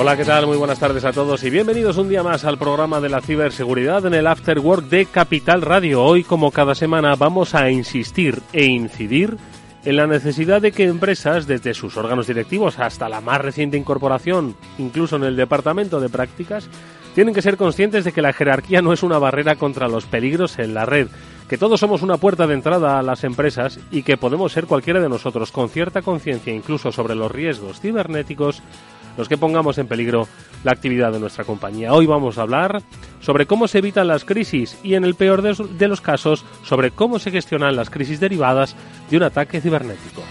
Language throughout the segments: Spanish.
Hola, ¿qué tal? Muy buenas tardes a todos y bienvenidos un día más al programa de la ciberseguridad en el After Work de Capital Radio. Hoy, como cada semana, vamos a insistir e incidir en la necesidad de que empresas, desde sus órganos directivos hasta la más reciente incorporación, incluso en el departamento de prácticas, tienen que ser conscientes de que la jerarquía no es una barrera contra los peligros en la red, que todos somos una puerta de entrada a las empresas y que podemos ser cualquiera de nosotros con cierta conciencia incluso sobre los riesgos cibernéticos los que pongamos en peligro la actividad de nuestra compañía. Hoy vamos a hablar sobre cómo se evitan las crisis y, en el peor de los casos, sobre cómo se gestionan las crisis derivadas de un ataque cibernético.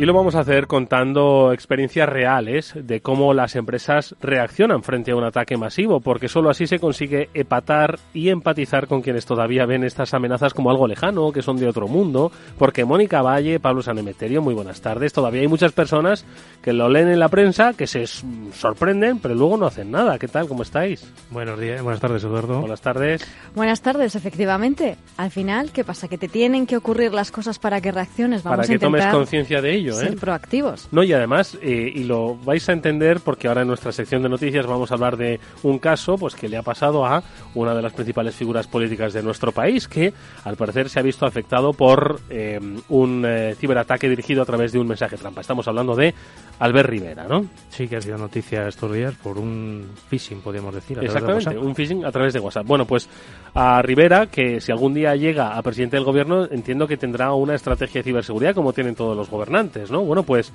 Y lo vamos a hacer contando experiencias reales de cómo las empresas reaccionan frente a un ataque masivo, porque solo así se consigue epatar y empatizar con quienes todavía ven estas amenazas como algo lejano, que son de otro mundo, porque Mónica Valle, Pablo Sanemeterio, muy buenas tardes. Todavía hay muchas personas que lo leen en la prensa, que se sorprenden, pero luego no hacen nada. ¿Qué tal? ¿Cómo estáis? Buenos días, buenas tardes, Eduardo. Buenas tardes. Buenas tardes, efectivamente. Al final, ¿qué pasa? Que te tienen que ocurrir las cosas para que reacciones. Vamos para que tomes conciencia de ello ser ¿eh? proactivos. No, y además, eh, y lo vais a entender porque ahora en nuestra sección de noticias vamos a hablar de un caso pues que le ha pasado a una de las principales figuras políticas de nuestro país que al parecer se ha visto afectado por eh, un ciberataque dirigido a través de un mensaje trampa. Estamos hablando de Albert Rivera, ¿no? Sí, que ha sido noticia estos días por un phishing, podríamos decir. Exactamente, un phishing a través de WhatsApp. Bueno, pues a Rivera, que si algún día llega a presidente del gobierno, entiendo que tendrá una estrategia de ciberseguridad como tienen todos los gobernantes, ¿no? Bueno, pues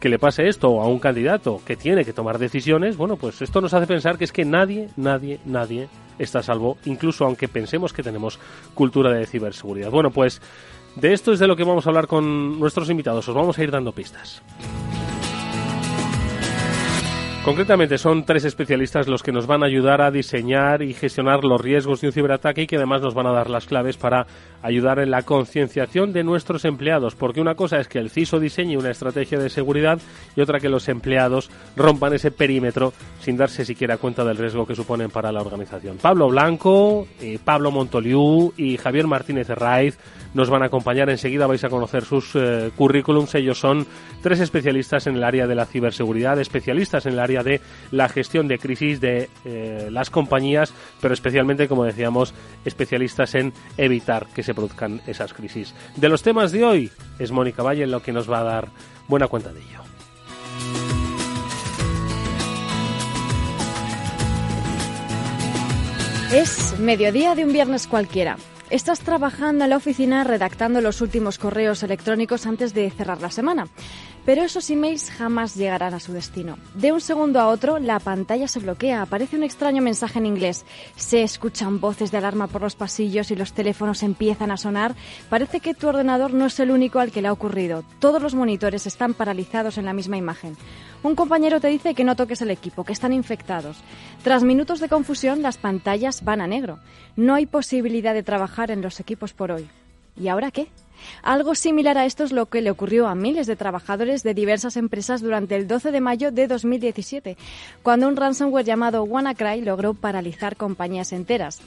que le pase esto a un candidato que tiene que tomar decisiones, bueno, pues esto nos hace pensar que es que nadie, nadie, nadie está a salvo, incluso aunque pensemos que tenemos cultura de ciberseguridad. Bueno, pues de esto es de lo que vamos a hablar con nuestros invitados. Os vamos a ir dando pistas. Concretamente son tres especialistas los que nos van a ayudar a diseñar y gestionar los riesgos de un ciberataque y que además nos van a dar las claves para ayudar en la concienciación de nuestros empleados, porque una cosa es que el CISO diseñe una estrategia de seguridad y otra que los empleados rompan ese perímetro sin darse siquiera cuenta del riesgo que suponen para la organización. Pablo Blanco, eh, Pablo Montoliu y Javier Martínez Raiz nos van a acompañar. Enseguida vais a conocer sus eh, currículums. Ellos son tres especialistas en el área de la ciberseguridad, especialistas en el área de la gestión de crisis de eh, las compañías, pero especialmente, como decíamos, especialistas en evitar que se produzcan esas crisis. De los temas de hoy es Mónica Valle lo que nos va a dar buena cuenta de ello. Es mediodía de un viernes cualquiera. Estás trabajando en la oficina redactando los últimos correos electrónicos antes de cerrar la semana. Pero esos emails jamás llegarán a su destino. De un segundo a otro, la pantalla se bloquea, aparece un extraño mensaje en inglés, se escuchan voces de alarma por los pasillos y los teléfonos empiezan a sonar. Parece que tu ordenador no es el único al que le ha ocurrido. Todos los monitores están paralizados en la misma imagen. Un compañero te dice que no toques el equipo, que están infectados. Tras minutos de confusión, las pantallas van a negro. No hay posibilidad de trabajar en los equipos por hoy. ¿Y ahora qué? Algo similar a esto es lo que le ocurrió a miles de trabajadores de diversas empresas durante el 12 de mayo de 2017, cuando un ransomware llamado WannaCry logró paralizar compañías enteras.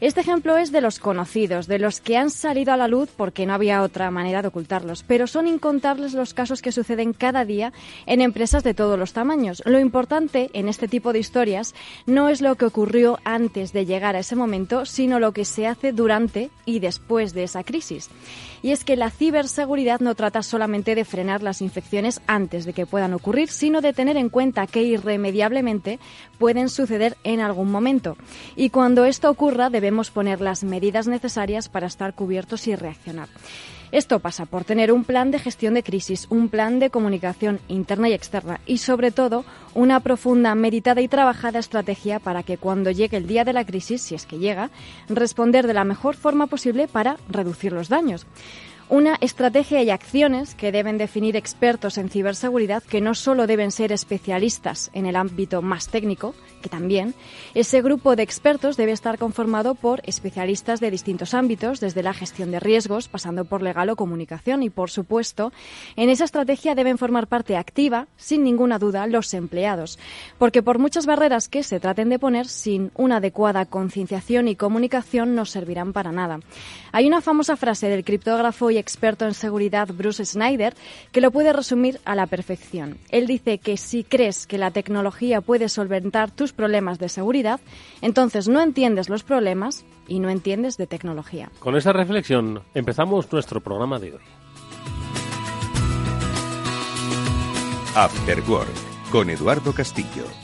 Este ejemplo es de los conocidos, de los que han salido a la luz porque no había otra manera de ocultarlos, pero son incontables los casos que suceden cada día en empresas de todos los tamaños. Lo importante en este tipo de historias no es lo que ocurrió antes de llegar a ese momento, sino lo que se hace durante y después de esa crisis. Y es que la ciberseguridad no trata solamente de frenar las infecciones antes de que puedan ocurrir, sino de tener en cuenta que irremediablemente pueden suceder en algún momento. Y cuando esto ocurra debemos poner las medidas necesarias para estar cubiertos y reaccionar. Esto pasa por tener un plan de gestión de crisis, un plan de comunicación interna y externa y, sobre todo, una profunda, meditada y trabajada estrategia para que cuando llegue el día de la crisis, si es que llega, responder de la mejor forma posible para reducir los daños. Una estrategia y acciones que deben definir expertos en ciberseguridad que no solo deben ser especialistas en el ámbito más técnico, que también, ese grupo de expertos debe estar conformado por especialistas de distintos ámbitos, desde la gestión de riesgos, pasando por legal o comunicación. Y, por supuesto, en esa estrategia deben formar parte activa, sin ninguna duda, los empleados. Porque por muchas barreras que se traten de poner, sin una adecuada concienciación y comunicación no servirán para nada. Hay una famosa frase del criptógrafo y experto en seguridad Bruce Snyder que lo puede resumir a la perfección. Él dice que si crees que la tecnología puede solventar tus problemas de seguridad, entonces no entiendes los problemas y no entiendes de tecnología. Con esa reflexión empezamos nuestro programa de hoy. After Work con Eduardo Castillo.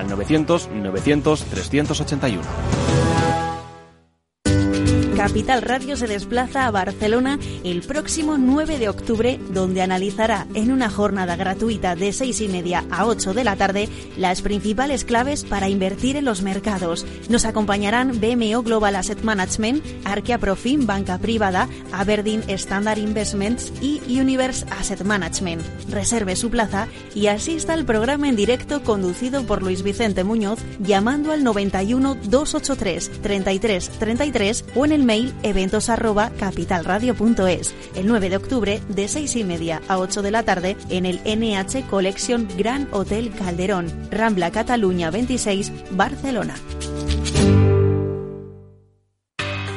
al 900 900 381. Capital Radio se desplaza a Barcelona el próximo 9 de octubre, donde analizará en una jornada gratuita de 6 y media a 8 de la tarde las principales claves para invertir en los mercados. Nos acompañarán BMO Global Asset Management, Arquea Profim Banca Privada, Aberdeen Standard Investments y Universe Asset Management. Reserve su plaza y asista al programa en directo conducido por Luis Vicente Muñoz llamando al 91 283 33 33 o en el mail eventos arroba el 9 de octubre de 6 y media a 8 de la tarde en el NH Collection Gran Hotel Calderón, Rambla Cataluña 26, Barcelona.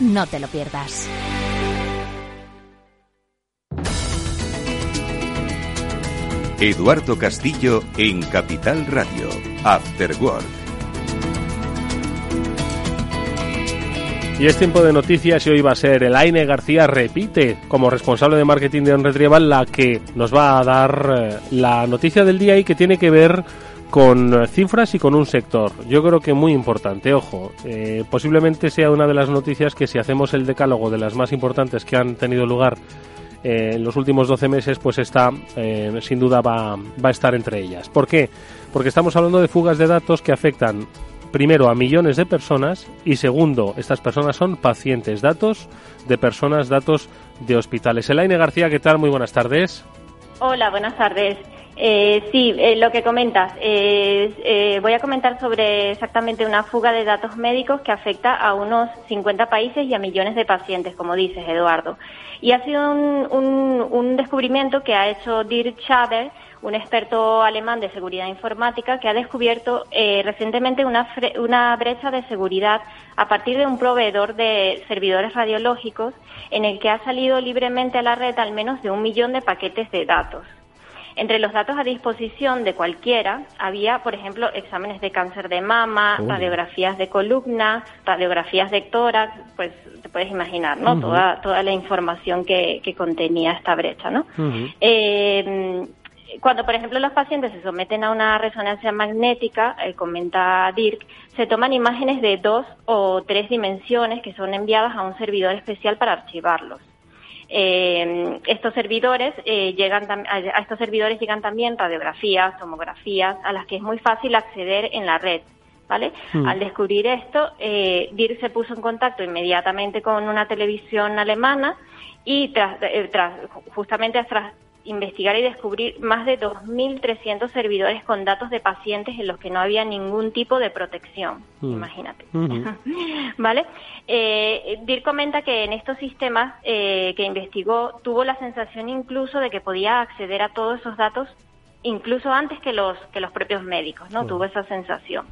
No te lo pierdas. Eduardo Castillo en Capital Radio. After Work. Y es tiempo de noticias y hoy va a ser Elaine García repite como responsable de marketing de OnRetrieval la que nos va a dar eh, la noticia del día y que tiene que ver con cifras y con un sector. Yo creo que muy importante, ojo, eh, posiblemente sea una de las noticias que si hacemos el decálogo de las más importantes que han tenido lugar eh, en los últimos 12 meses, pues está, eh, sin duda va, va a estar entre ellas. ¿Por qué? Porque estamos hablando de fugas de datos que afectan primero a millones de personas y segundo, estas personas son pacientes, datos de personas, datos de hospitales. Elaine García, ¿qué tal? Muy buenas tardes. Hola, buenas tardes. Eh, sí, eh, lo que comentas. Eh, voy a comentar sobre exactamente una fuga de datos médicos que afecta a unos 50 países y a millones de pacientes, como dices, Eduardo. Y ha sido un, un descubrimiento que ha hecho Dirk Schaber, un experto alemán de seguridad informática que ha descubierto recientemente una, una brecha de seguridad a partir de un proveedor de servidores radiológicos en el que ha salido libremente a la red al menos de un millón de paquetes de datos. Entre los datos a disposición de cualquiera había, por ejemplo, exámenes de cáncer de mama, radiografías de columna, radiografías de tórax, pues te puedes imaginar, ¿no? toda, toda la información que, contenía esta brecha, ¿no? Eh, cuando, por ejemplo, los pacientes se someten a una resonancia magnética, eh, comenta Dirk, se toman imágenes de dos o tres dimensiones que son enviadas a un servidor especial para archivarlos. Eh, estos servidores eh, llegan a estos servidores llegan también radiografías, tomografías, a las que es muy fácil acceder en la red. ¿Vale? Mm. Al descubrir esto, eh, DIR se puso en contacto inmediatamente con una televisión alemana y tras, eh, tras justamente tras investigar y descubrir más de 2.300 servidores con datos de pacientes en los que no había ningún tipo de protección. Mm. Imagínate. ¿Vale? Eh, DIR comenta que en estos sistemas eh, que investigó tuvo la sensación incluso de que podía acceder a todos esos datos incluso antes que los, que los propios médicos, ¿no? Tuvo esa sensación.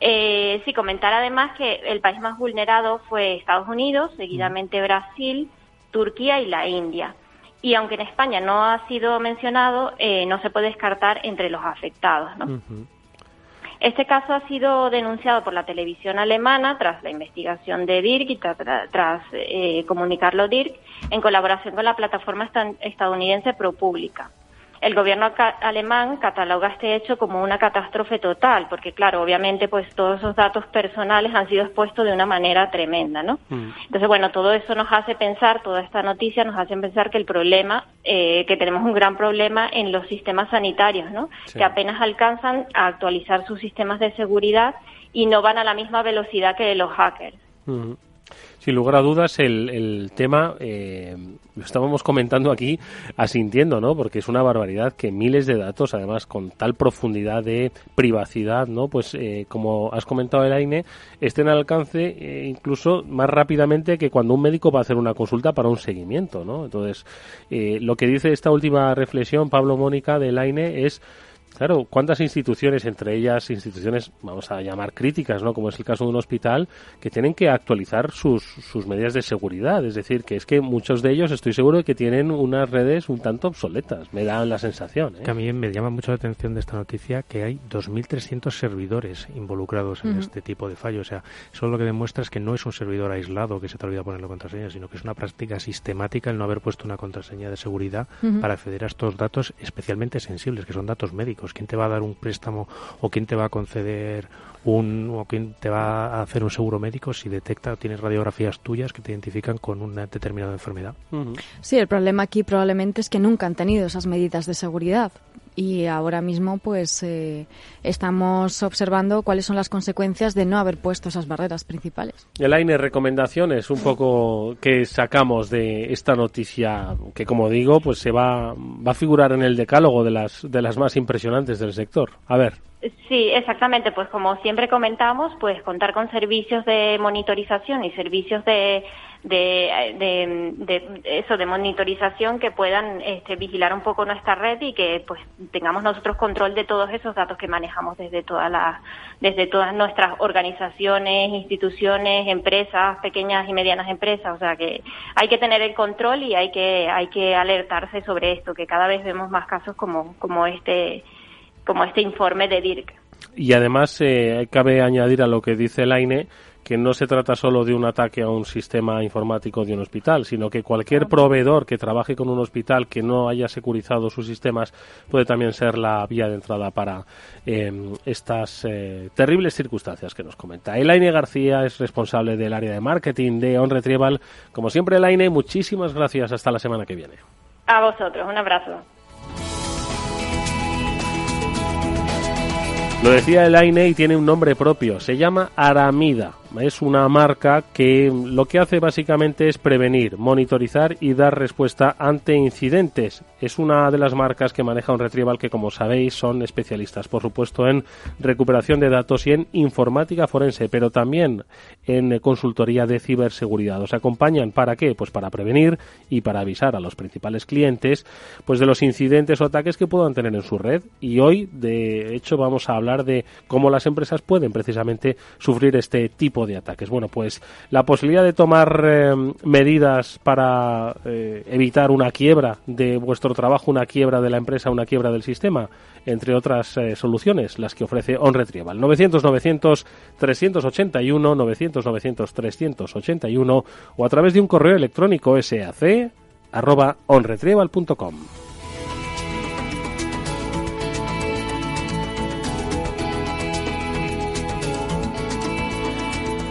Eh, sí, comentar además que el país más vulnerado fue Estados Unidos, seguidamente Brasil, Turquía y la India. Y aunque en España no ha sido mencionado, eh, no se puede descartar entre los afectados. ¿no? Este caso ha sido denunciado por la televisión alemana tras la investigación de DIRC y tras eh, comunicarlo DIRC en colaboración con la plataforma estadounidense ProPublica el gobierno alemán cataloga este hecho como una catástrofe total, porque claro, obviamente pues todos esos datos personales han sido expuestos de una manera tremenda, ¿no? Mm. Entonces, bueno, todo eso nos hace pensar, toda esta noticia nos hace pensar que el problema, eh, que tenemos un gran problema en los sistemas sanitarios, ¿no? Que apenas alcanzan a actualizar sus sistemas de seguridad y no van a la misma velocidad que los hackers. Mm. Sin lugar a dudas, el, el tema eh, lo estábamos comentando aquí asintiendo, ¿no? Porque es una barbaridad que miles de datos, además con tal profundidad de privacidad, ¿no? Pues eh, como has comentado, Elaine, estén al alcance eh, incluso más rápidamente que cuando un médico va a hacer una consulta para un seguimiento, ¿no? Entonces, lo que dice esta última reflexión, Pablo Mónica, de Elaine, es Claro, ¿cuántas instituciones, entre ellas instituciones, vamos a llamar críticas, ¿no? Como es el caso de un hospital, que tienen que actualizar sus, sus medidas de seguridad? Es decir, que es que muchos de ellos estoy seguro de que tienen unas redes un tanto obsoletas, me da la sensación. ¿eh? Que a mí me llama mucho la atención de esta noticia que hay 2.300 servidores involucrados en este tipo de fallos. O sea, eso lo que demuestra es que no es un servidor aislado que se te olvida poner la contraseña, sino que es una práctica sistemática el no haber puesto una contraseña de seguridad para acceder a estos datos especialmente sensibles, que son datos médicos quién te va a dar un préstamo o quién te va a conceder un o quién te va a hacer un seguro médico si detecta o tienes radiografías tuyas que te identifican con una determinada enfermedad. Sí, el problema aquí probablemente es que nunca han tenido esas medidas de seguridad y ahora mismo pues eh, estamos observando cuáles son las consecuencias de no haber puesto esas barreras principales. El AINE recomendaciones un poco que sacamos de esta noticia que como digo pues se va va a figurar en el decálogo de las de las más impresionantes del sector. A ver. Sí, exactamente. Pues como siempre comentamos, pues contar con servicios de monitorización y servicios de, de, de, eso de monitorización que puedan este, vigilar un poco nuestra red y que pues tengamos nosotros control de todos esos datos que manejamos desde todas las desde todas nuestras organizaciones, instituciones, empresas, pequeñas y medianas empresas. O sea que hay que tener el control y hay que hay que alertarse sobre esto, que cada vez vemos más casos como como este como este informe de DIRC. Y además eh, cabe añadir a lo que dice el AINE que no se trata solo de un ataque a un sistema informático de un hospital, sino que cualquier proveedor que trabaje con un hospital que no haya securizado sus sistemas puede también ser la vía de entrada para em, estas eh, terribles circunstancias que nos comenta. Elaine García es responsable del área de marketing de On Retrieval. Como siempre, Elaine, muchísimas gracias. Hasta la semana que viene. A vosotros, un abrazo. Lo decía Elaine y tiene un nombre propio, se llama Aramida. Es una marca que lo que hace básicamente es prevenir, monitorizar y dar respuesta ante incidentes. Es una de las marcas que maneja un retrieval que, como sabéis, son especialistas, por supuesto, en recuperación de datos y en informática forense, pero también en consultoría de ciberseguridad. Os acompañan para qué? Pues para prevenir y para avisar a los principales clientes pues de los incidentes o ataques que puedan tener en su red. Y hoy, de hecho, vamos a hablar de cómo las empresas pueden precisamente sufrir este tipo de ataques. Bueno, pues la posibilidad de tomar eh, medidas para eh, evitar una quiebra de vuestro trabajo, una quiebra de la empresa, una quiebra del sistema, entre otras eh, soluciones, las que ofrece OnRetrieval. 900-900-381, 900-900-381 o a través de un correo electrónico sac.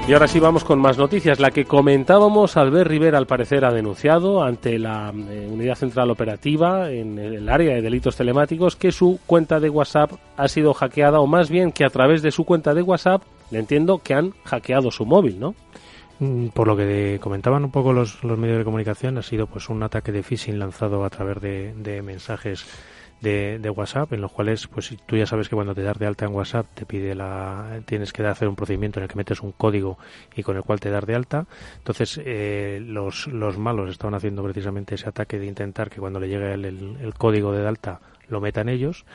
Y ahora sí vamos con más noticias. La que comentábamos, Albert Rivera al parecer ha denunciado ante la eh, Unidad Central Operativa en el área de delitos telemáticos que su cuenta de WhatsApp ha sido hackeada o más bien que a través de su cuenta de WhatsApp, le entiendo que han hackeado su móvil, ¿no? Mm, por lo que comentaban un poco los, medios de comunicación, ha sido pues un ataque de phishing lanzado a través de mensajes de, de, WhatsApp, en los cuales, pues tú ya sabes que cuando te das de alta en WhatsApp te pide la, tienes que hacer un procedimiento en el que metes un código y con el cual te das de alta. Entonces, eh, los, los malos estaban haciendo precisamente ese ataque de intentar que cuando le llegue el, el, código de alta lo metan ellos.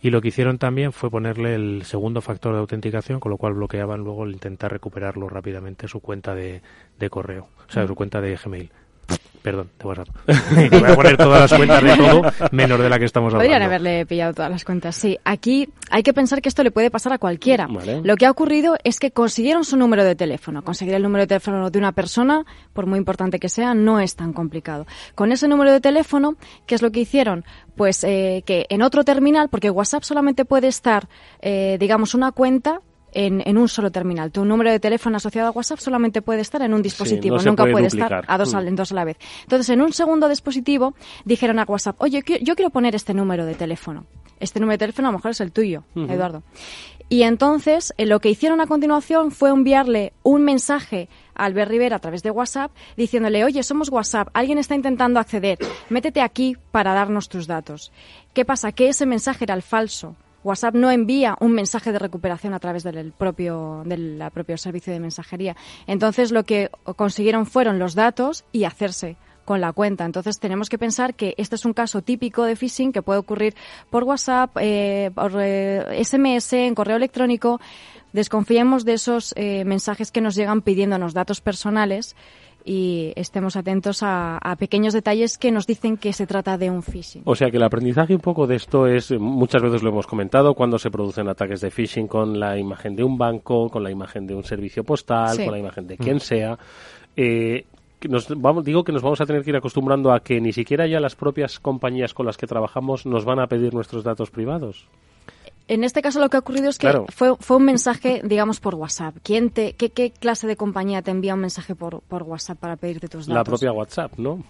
Y lo que hicieron también fue ponerle el segundo factor de autenticación con lo cual bloqueaban luego el intentar recuperarlo rápidamente su cuenta de, de correo o sea su cuenta de Gmail Perdón, de WhatsApp. voy a poner todas las cuentas de todo, menos de la que estamos hablando. Podrían haberle pillado todas las cuentas, sí. Aquí hay que pensar que esto le puede pasar a cualquiera. Lo que ha ocurrido es que consiguieron su número de teléfono. Conseguir el número de teléfono de una persona, por muy importante que sea, no es tan complicado. Con ese número de teléfono, ¿qué es lo que hicieron? Pues eh, que en otro terminal, porque WhatsApp solamente puede estar, eh, digamos, una cuenta en, en, un solo terminal. Tu número de teléfono asociado a WhatsApp solamente puede estar en un dispositivo, nunca puede, estar a dos, mm. dos a la vez. Entonces, en un segundo dispositivo dijeron a WhatsApp, oye, yo quiero poner este número de teléfono. Este número de teléfono a lo mejor es el tuyo, Eduardo. Y entonces, eh, lo que hicieron a continuación fue enviarle un mensaje a Albert Rivera a través de WhatsApp diciéndole, oye, somos WhatsApp, alguien está intentando acceder, métete aquí para darnos tus datos. ¿Qué pasa? Que ese mensaje era el falso. WhatsApp no envía un mensaje de recuperación a través del propio, del propio servicio de mensajería. Entonces, lo que consiguieron fueron los datos y hacerse con la cuenta. Entonces tenemos que pensar que este es un caso típico de phishing que puede ocurrir por WhatsApp, eh, por SMS, eh, en correo electrónico. Desconfiemos de esos eh, mensajes que nos llegan pidiéndonos datos personales y estemos atentos a, pequeños detalles que nos dicen que se trata de un phishing. O sea que el aprendizaje un poco de esto es, muchas veces lo hemos comentado, cuando se producen ataques de phishing con la imagen de un banco, con la imagen de un servicio postal, con la imagen de quien mm. sea. Eh, nos vamos, digo que nos vamos a tener que ir acostumbrando a que ni siquiera ya las propias compañías con las que trabajamos nos van a pedir nuestros datos privados. En este caso lo que ha ocurrido es que fue, fue un mensaje, digamos, por WhatsApp. ¿Quién te, qué, ¿Qué clase de compañía te envía un mensaje por, por WhatsApp para pedirte tus datos? La propia WhatsApp, ¿no?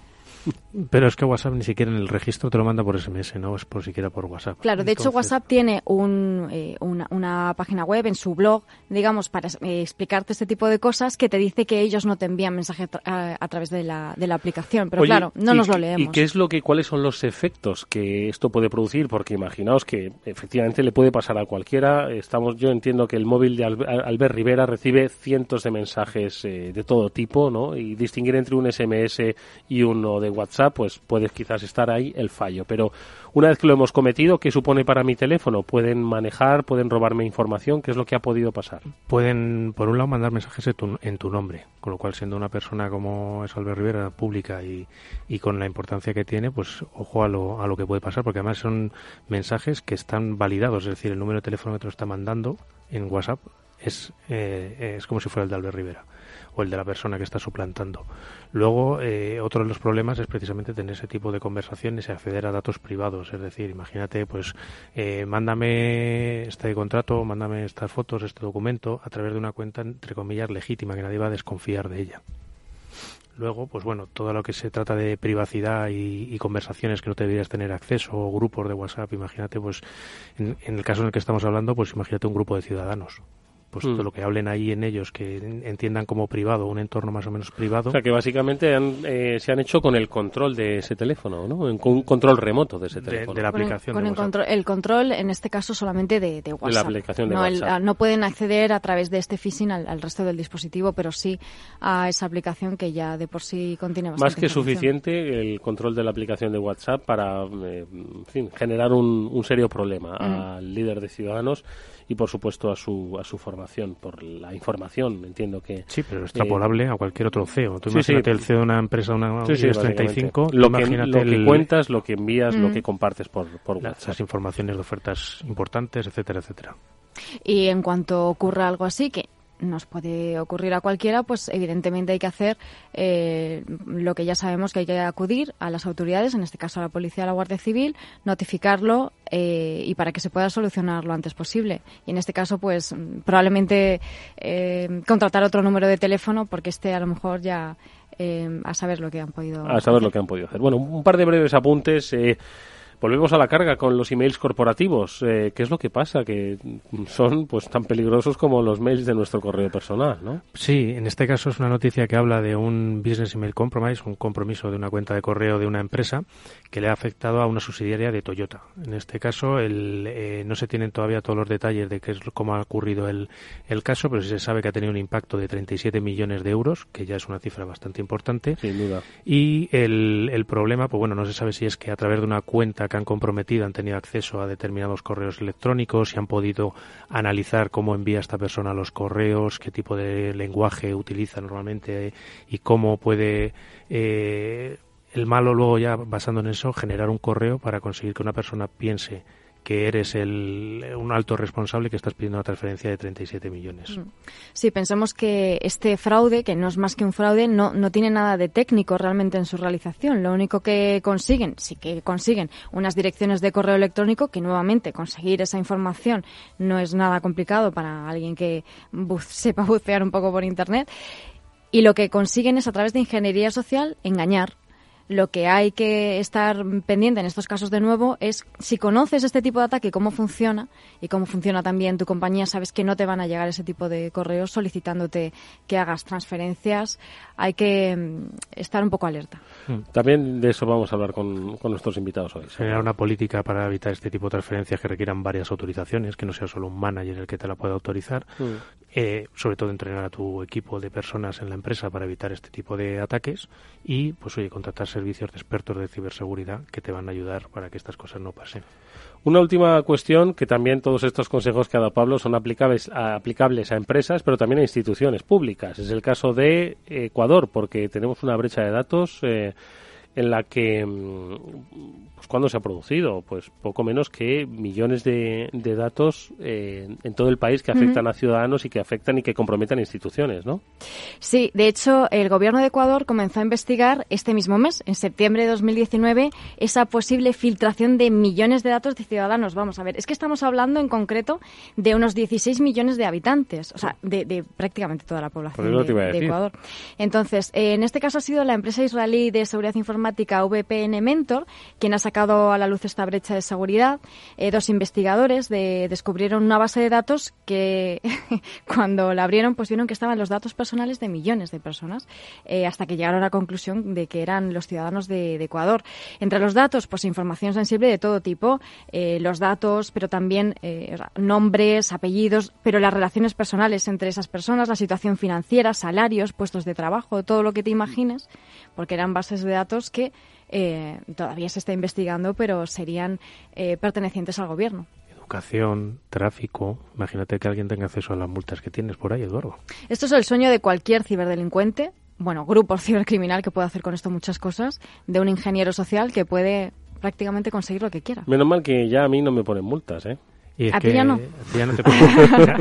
Pero es que WhatsApp ni siquiera en el registro te lo manda por SMS, no es por siquiera por WhatsApp. Claro, de hecho WhatsApp tiene un, eh, una, página web en su blog, digamos, para eh, explicarte este tipo de cosas que te dice que ellos no te envían mensaje a, través de la, de la aplicación. Pero claro, no nos lo leemos. ¿Y qué es lo que, cuáles son los efectos que esto puede producir? Porque imaginaos que efectivamente le puede pasar a cualquiera. Estamos, yo entiendo que el móvil de Albert Rivera recibe cientos de mensajes eh, de todo tipo, ¿no? Y distinguir entre un SMS y uno de WhatsApp, pues puede quizás estar ahí el fallo. Pero una vez que lo hemos cometido, ¿qué supone para mi teléfono? Pueden manejar, pueden robarme información, ¿qué es lo que ha podido pasar? Pueden, por un lado, mandar mensajes en tu, nombre, con lo cual, siendo una persona como es Albert Rivera, pública y, con la importancia que tiene, pues ojo a lo, a lo que puede pasar, porque además son mensajes que están validados, es decir, el número de teléfono que te está mandando en WhatsApp es, eh, es como si fuera el de Albert Rivera o el de la persona que está suplantando. Luego, eh, otro de los problemas es precisamente tener ese tipo de conversaciones y acceder a datos privados. Es decir, imagínate, pues, eh, mándame este contrato, mándame estas fotos, este documento, a través de una cuenta, entre comillas, legítima, que nadie va a desconfiar de ella. Luego, pues bueno, todo lo que se trata de privacidad y, conversaciones que no deberías tener acceso, o grupos de WhatsApp, imagínate, pues, en, el caso en el que estamos hablando, pues imagínate un grupo de ciudadanos pues todo mm. lo que hablen ahí en ellos, que entiendan como privado, un entorno más o menos privado. O sea, que básicamente eh, se han hecho con el control de ese teléfono, ¿no? Con un control remoto de ese teléfono. De, la aplicación. Con, el, control, el control, en este caso, solamente de, WhatsApp. De la aplicación de no, WhatsApp. no pueden acceder a través de este phishing al, resto del dispositivo, pero sí a esa aplicación que ya de por sí contiene bastante Más que suficiente el control de la aplicación de WhatsApp para, eh, generar un, serio problema al líder de Ciudadanos y por supuesto a su a su formación por la información. Entiendo que sí pero extrapolable a cualquier otro CEO tú imagínate el CEO de una empresa una sí, 35 lo que, lo que cuentas lo que envías lo que compartes por, por WhatsApp. las informaciones de ofertas importantes etcétera etcétera. Y en cuanto ocurra algo así que nos puede ocurrir a cualquiera, pues evidentemente hay que hacer eh, lo que ya sabemos que hay que acudir a las autoridades, en este caso a la policía, a la Guardia Civil, notificarlo eh, y para que se pueda solucionar lo antes posible. Y en este caso, pues probablemente eh, contratar otro número de teléfono porque este a lo mejor ya a saber lo que han podido. A saber lo que han podido hacer. Bueno, un par de breves apuntes. Volvemos a la carga con los emails corporativos. Eh, ¿Qué es lo que pasa? Que son pues tan peligrosos como los mails de nuestro correo personal, ¿no? Sí, en este caso es una noticia que habla de un business email compromise, un compromiso de una cuenta de correo de una empresa que le ha afectado a una subsidiaria de Toyota. En este caso el, eh, no se tienen todavía todos los detalles de qué es cómo ha ocurrido el, el caso, pero sí se sabe que ha tenido un impacto de 37 millones de euros, que ya es una cifra bastante importante. Sin duda. Y el, el problema, pues bueno, no se sabe si es que a través de una cuenta que han comprometido han tenido acceso a determinados correos electrónicos y han podido analizar cómo envía esta persona los correos, qué tipo de lenguaje utiliza normalmente y cómo puede eh, el malo luego ya basando en eso generar un correo para conseguir que una persona piense que eres el, un alto responsable que estás pidiendo una transferencia de 37 millones. Mm. Sí, pensamos que este fraude, que no es más que un fraude, no, no tiene nada de técnico realmente en su realización. Lo único que consiguen, sí que consiguen unas direcciones de correo electrónico, que nuevamente conseguir esa información no es nada complicado para alguien que sepa bucear un poco por Internet. Y lo que consiguen es a través de ingeniería social engañar lo que hay que estar pendiente en estos casos de nuevo es si conoces este tipo de ataque, cómo funciona y cómo funciona también tu compañía, sabes que no te van a llegar ese tipo de correos solicitándote que hagas transferencias. Hay que mm, estar un poco alerta. Hmm. También de eso vamos a hablar con, nuestros invitados hoy. Generar una política para evitar este tipo de transferencias que requieran varias autorizaciones, que no sea solo un manager el que te la pueda autorizar. Hmm. Eh, sobre todo entrenar a tu equipo de personas en la empresa para evitar este tipo de ataques y pues oye contratar servicios de expertos de ciberseguridad que te van a ayudar para que estas cosas no pasen. Una última cuestión que también todos estos consejos que ha dado Pablo son aplicables a, aplicables a empresas pero también a instituciones públicas. Es el caso de Ecuador porque tenemos una brecha de datos eh, en la que mm, pues cuándo se ha producido pues poco menos que millones de, de datos eh, en todo el país que afectan a ciudadanos y que afectan y que comprometen a instituciones no sí de hecho el gobierno de Ecuador comenzó a investigar este mismo mes en septiembre de 2019 esa posible filtración de millones de datos de ciudadanos. Vamos a ver es que estamos hablando en concreto de unos 16 millones de habitantes o sea de, de prácticamente toda la población de, Ecuador. Entonces eh, en este caso ha sido la empresa israelí de seguridad informática VPN Mentor, quien ha sacado a la luz esta brecha de seguridad. Eh, dos investigadores descubrieron una base de datos que cuando la abrieron pues vieron que estaban los datos personales de millones de personas eh, hasta que llegaron a la conclusión de que eran los ciudadanos de, Ecuador. Entre los datos, pues información sensible de todo tipo, eh, los datos, pero también nombres, apellidos, pero las relaciones personales entre esas personas, la situación financiera, salarios, puestos de trabajo, todo lo que te imagines, porque eran bases de datos que eh, todavía se está investigando, pero serían eh, pertenecientes al gobierno. Educación, tráfico. Imagínate que alguien tenga acceso a las multas que tienes por ahí, Eduardo. Esto es el sueño de cualquier ciberdelincuente, bueno, grupo cibercriminal que puede hacer con esto muchas cosas, de un ingeniero social que puede prácticamente conseguir lo que quiera. Menos mal que ya a mí no me ponen multas, ¿eh? ¿A ti ya no? Ya no, te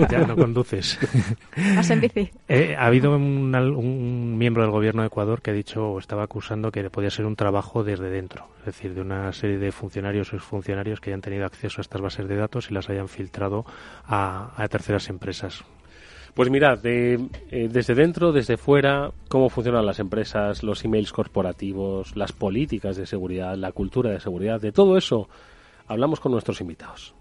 ya, no conduces. ¿Vas en bici? Eh, ha habido un, un, miembro del gobierno de Ecuador que ha dicho o estaba acusando que podía ser un trabajo desde dentro, es decir, de una serie de funcionarios o exfuncionarios que hayan tenido acceso a estas bases de datos y las hayan filtrado a, terceras empresas. Pues mirad, eh, desde dentro, desde fuera, cómo funcionan las empresas, los emails corporativos, las políticas de seguridad, la cultura de seguridad, de todo eso hablamos con nuestros invitados.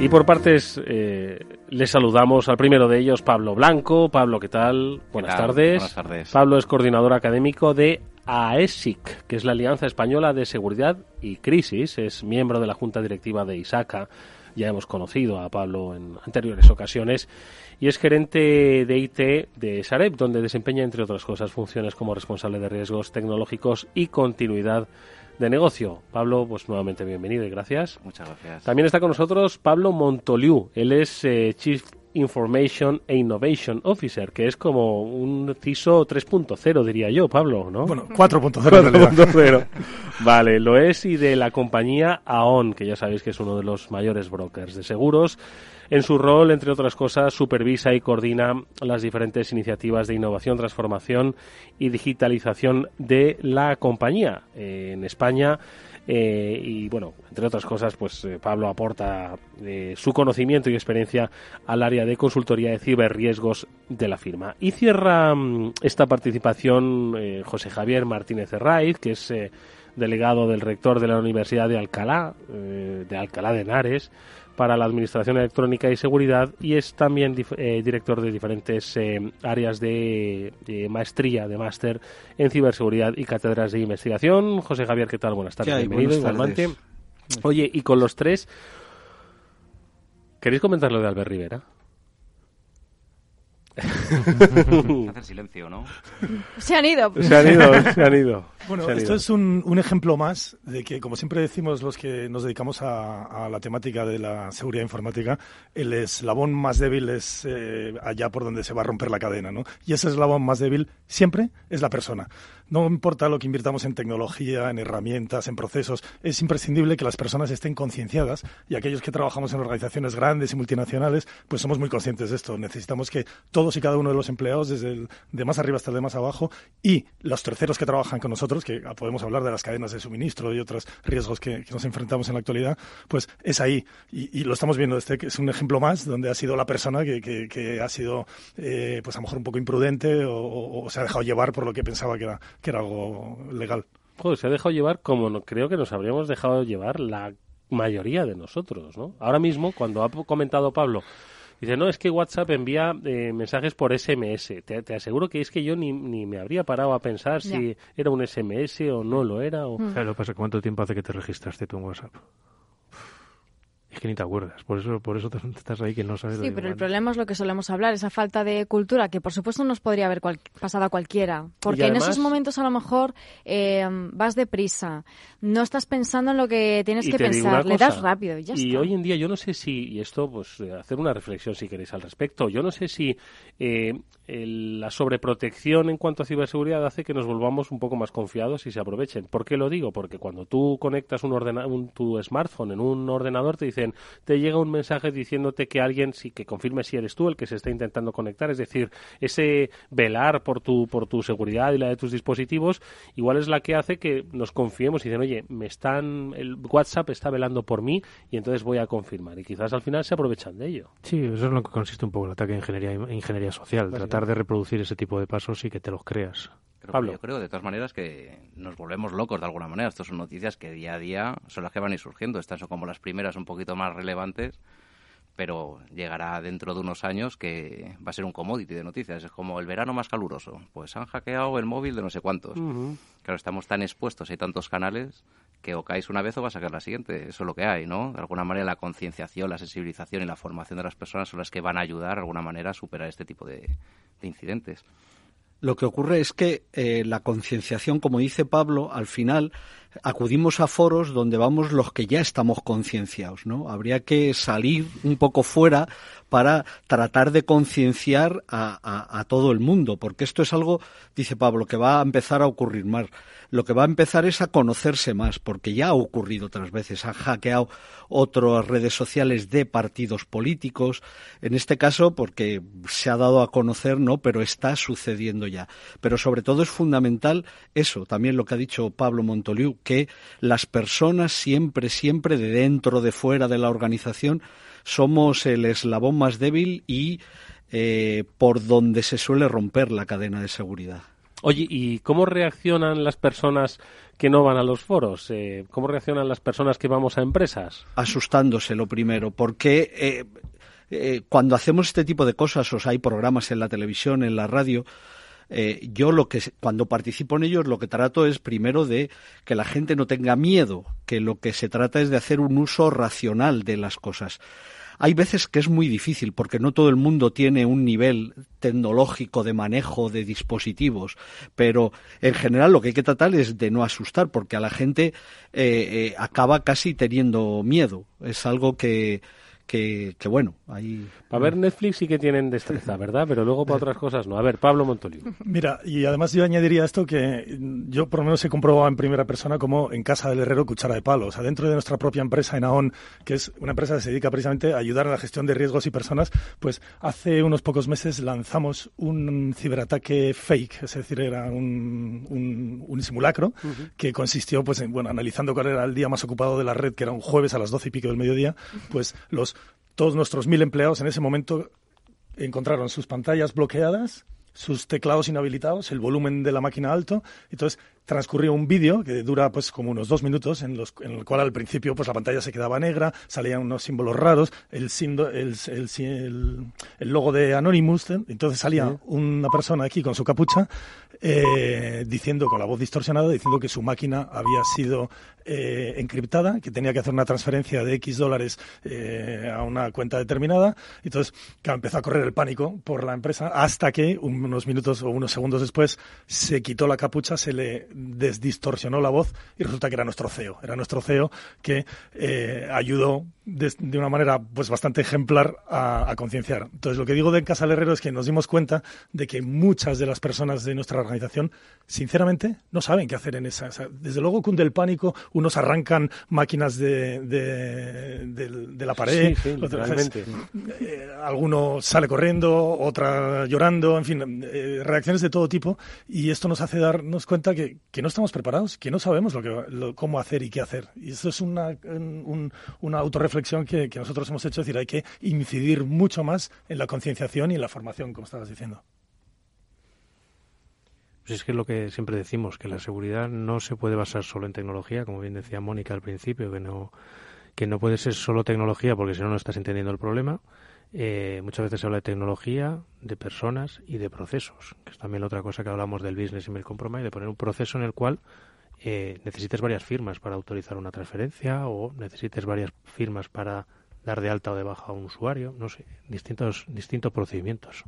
Y por partes eh, les saludamos al primero de ellos, Pablo Blanco. Pablo, ¿qué tal? Buenas tardes. Buenas tardes. Pablo es coordinador académico de AESIC, que es la Alianza Española de Seguridad y Crisis. Es miembro de la Junta Directiva de ISACA ya hemos conocido a Pablo en anteriores ocasiones, y es gerente de IT de Sareb, donde desempeña, entre otras cosas, funciones como responsable de riesgos tecnológicos y continuidad de negocio. Pablo, pues nuevamente bienvenido y gracias. Muchas gracias. También está con nosotros Pablo Montoliu. Él es eh, Chief Information e Innovation Officer, que es como un CISO 3.0, diría yo, Pablo, ¿no? Bueno, 4.0. vale, lo es y de la compañía AON, que ya sabéis que es uno de los mayores brokers de seguros. En su rol, entre otras cosas, supervisa y coordina las diferentes iniciativas de innovación, transformación y digitalización de la compañía. Eh, en España eh, y bueno, entre otras cosas, pues eh, Pablo aporta eh, su conocimiento y experiencia al área de consultoría de ciberriesgos de la firma. Y cierra mm, esta participación José Javier Martínez Herraiz, que es delegado del rector de la Universidad de Alcalá, de Alcalá de Henares, para la Administración Electrónica y Seguridad y es también eh, director de diferentes eh, áreas de, maestría, de máster en ciberseguridad y cátedras de investigación. José Javier, ¿qué tal? Buenas tardes. Bienvenido, igualmente. Oye, y con los tres, ¿queréis comentar lo de Albert Rivera? Hacer silencio, ¿no? Se han ido. Se han ido, se han ido. Bueno, esto es un, un, ejemplo más de que, como siempre decimos los que nos dedicamos a, a la temática de la seguridad informática, el eslabón más débil es eh, allá por donde se va a romper la cadena, ¿no? Y ese eslabón más débil siempre es la persona. No importa lo que invirtamos en tecnología, en herramientas, en procesos, es imprescindible que las personas estén concienciadas y aquellos que trabajamos en organizaciones grandes y multinacionales, pues somos muy conscientes de esto. Necesitamos que todos y cada uno de los empleados, desde el de más arriba hasta el de más abajo, y los terceros que trabajan con nosotros, que podemos hablar de las cadenas de suministro y otros riesgos que, nos enfrentamos en la actualidad, pues es ahí. Y, lo estamos viendo, este es un ejemplo más donde ha sido la persona que, que, ha sido, eh, pues a lo mejor un poco imprudente o, o se ha dejado llevar por lo que pensaba que era que era algo legal. Joder, se ha dejado llevar como no, creo que nos habríamos dejado llevar la mayoría de nosotros, ¿no? Ahora mismo, cuando ha comentado Pablo, dice, no, es que WhatsApp envía eh, mensajes por SMS. Te, aseguro que es que yo ni, ni me habría parado a pensar si era un SMS o no lo era. O... Mm. Claro, pasa, ¿cuánto tiempo hace que te registraste tú en WhatsApp? Es que ni te acuerdas, por eso, por eso estás ahí que no sabes. Sí, pero el problema es lo que solemos hablar, esa falta de cultura que por supuesto nos podría haber pasado a cualquiera, porque en esos momentos a lo mejor eh, vas deprisa, no estás pensando en lo que tienes que pensar, le das rápido y ya y hoy en día yo no sé si, y esto pues eh, hacer una reflexión si queréis al respecto, yo no sé si eh, la sobreprotección en cuanto a ciberseguridad hace que nos volvamos un poco más confiados y se aprovechen. ¿Por qué lo digo? Porque cuando tú conectas un, un tu smartphone en un ordenador te dicen te llega un mensaje diciéndote que alguien sí que confirme si eres tú el que se está intentando conectar, es decir, ese velar por tu por tu seguridad y la de tus dispositivos, igual es la que hace que nos confiemos y dicen, "Oye, me están el WhatsApp está velando por mí y entonces voy a confirmar." Y quizás al final se aprovechan de ello. Sí, eso es lo que consiste un poco el ataque de ingeniería ingeniería social, tratar de reproducir ese tipo de pasos y que te los creas. Pablo. Yo creo, de todas maneras, que nos volvemos locos de alguna manera. Estas son noticias que día a día son las que van a ir surgiendo. Estas son como las primeras un poquito más relevantes, pero llegará dentro de unos años que va a ser un commodity de noticias. Es como el verano más caluroso. Pues han hackeado el móvil de no sé cuántos. Claro, estamos tan expuestos, hay tantos canales que o caes una vez o vas a caer la siguiente. Eso es lo que hay, ¿no? De alguna manera la concienciación, la sensibilización y la formación de las personas son las que van a ayudar de alguna manera a superar este tipo de incidentes. Lo que ocurre es que eh, la concienciación, como dice Pablo, al final acudimos a foros donde vamos los que ya estamos concienciados, ¿no? Habría que salir un poco fuera para tratar de concienciar a, todo el mundo, porque esto es algo, dice Pablo, que va a empezar a ocurrir más lo que va a empezar es a conocerse más, porque ya ha ocurrido otras veces, han hackeado otras redes sociales de partidos políticos, en este caso porque se ha dado a conocer, ¿no? Pero está sucediendo ya. Pero sobre todo es fundamental eso, también lo que ha dicho Pablo Montoliu, que las personas siempre, siempre de dentro, de fuera de la organización, somos el eslabón más débil y eh, por donde se suele romper la cadena de seguridad. Oye, ¿y cómo reaccionan las personas que no van a los foros? Eh, ¿Cómo reaccionan las personas que vamos a empresas? Asustándose lo primero, porque eh, eh, cuando hacemos este tipo de cosas, o sea, hay programas en la televisión, en la radio, yo lo que cuando participo en ellos lo que trato es primero de que la gente no tenga miedo, que lo que se trata es de hacer un uso racional de las cosas. Hay veces que es muy difícil porque no todo el mundo tiene un nivel tecnológico de manejo de dispositivos, pero en general lo que hay que tratar es de no asustar porque a la gente eh, eh, acaba casi teniendo miedo. Es algo que, que, que bueno, ahí... Para ver Netflix sí que tienen destreza, ¿verdad? Pero luego para otras cosas no. A ver, Pablo Montoliu. Mira, y además yo añadiría esto que yo por lo menos he comprobado en primera persona como en casa del herrero cuchara de palo. O sea, dentro de nuestra propia empresa, Enaon, que es una empresa que se dedica precisamente a ayudar a la gestión de riesgos y personas, pues hace unos pocos meses lanzamos un ciberataque fake, es decir, era un, un, simulacro que consistió pues en, bueno, analizando cuál era el día más ocupado de la red, que era un jueves a las doce y pico del mediodía, pues los todos nuestros mil empleados en ese momento encontraron sus pantallas bloqueadas, sus teclados inhabilitados, el volumen de la máquina alto. Entonces transcurrió un vídeo que dura pues como unos dos minutos en, los, en el cual al principio pues la pantalla se quedaba negra, salían unos símbolos raros, el, el, el, el logo de Anonymous, entonces salía una persona aquí con su capucha eh, diciendo con la voz distorsionada, diciendo que su máquina había sido eh, encriptada, que tenía que hacer una transferencia de X dólares eh, a una cuenta determinada. Entonces, empezó a correr el pánico por la empresa hasta que unos minutos o unos segundos después se quitó la capucha, se le desdistorsionó la voz y resulta que era nuestro CEO. Era nuestro CEO que eh, ayudó de, una manera pues bastante ejemplar a, concienciar. Entonces, lo que digo de Casa Herrero es que nos dimos cuenta de que muchas de las personas de nuestra organización, sinceramente, no saben qué hacer en esa. desde luego cunde el pánico, unos arrancan máquinas de, de, la pared, eh, alguno sale corriendo, otra llorando, en fin, eh, reacciones de todo tipo. Y esto nos hace darnos cuenta que, que no estamos preparados, que no sabemos lo que, cómo hacer y qué hacer. Y eso es una, una autorreflexión que, que nosotros hemos hecho, es decir, hay que incidir mucho más en la concienciación y en la formación, como estabas diciendo. Pues es que es lo que siempre decimos, que la seguridad no se puede basar solo en tecnología, como bien decía Mónica al principio, que no, que no puede ser solo tecnología porque si no no estás entendiendo el problema. Eh, muchas veces se habla de tecnología, de personas y de procesos, que es también otra cosa que hablamos del business email compromise, de poner un proceso en el cual eh, necesites varias firmas para autorizar una transferencia o necesites varias firmas para dar de alta o de baja a un usuario, no sé, distintos, distintos procedimientos.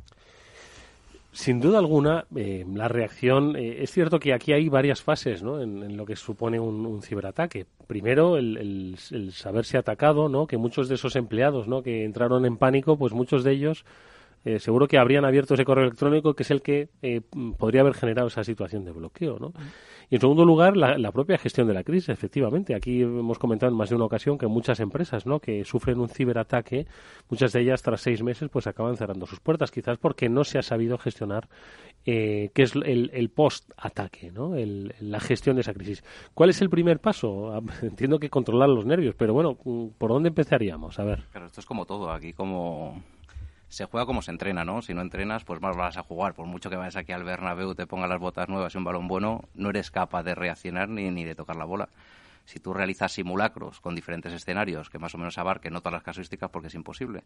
Sin duda alguna, eh, la reacción. Eh, es cierto que aquí hay varias fases ¿no? en, lo que supone un, ciberataque. Primero, el, saberse atacado, ¿no? que muchos de esos empleados ¿no? que entraron en pánico, pues muchos de ellos eh, seguro que habrían abierto ese correo electrónico que es el que podría haber generado esa situación de bloqueo. ¿no? Y en segundo lugar, la, propia gestión de la crisis, efectivamente. Aquí hemos comentado en más de una ocasión que muchas empresas ¿no? que sufren un ciberataque, muchas de ellas tras seis meses pues acaban cerrando sus puertas, quizás porque no se ha sabido gestionar eh, qué es el, post-ataque, ¿no? la gestión de esa crisis. ¿Cuál es el primer paso? Ah, entiendo que controlar los nervios, pero bueno, ¿por dónde empezaríamos? A ver. Claro, esto es como todo. Aquí como se juega como se entrena, ¿no? Si no entrenas, pues más vas a jugar. Por mucho que vayas aquí al Bernabéu, te pongas las botas nuevas y un balón bueno, no eres capaz de reaccionar ni, ni de tocar la bola. Si tú realizas simulacros con diferentes escenarios que más o menos abarquen no todas las casuísticas porque es imposible,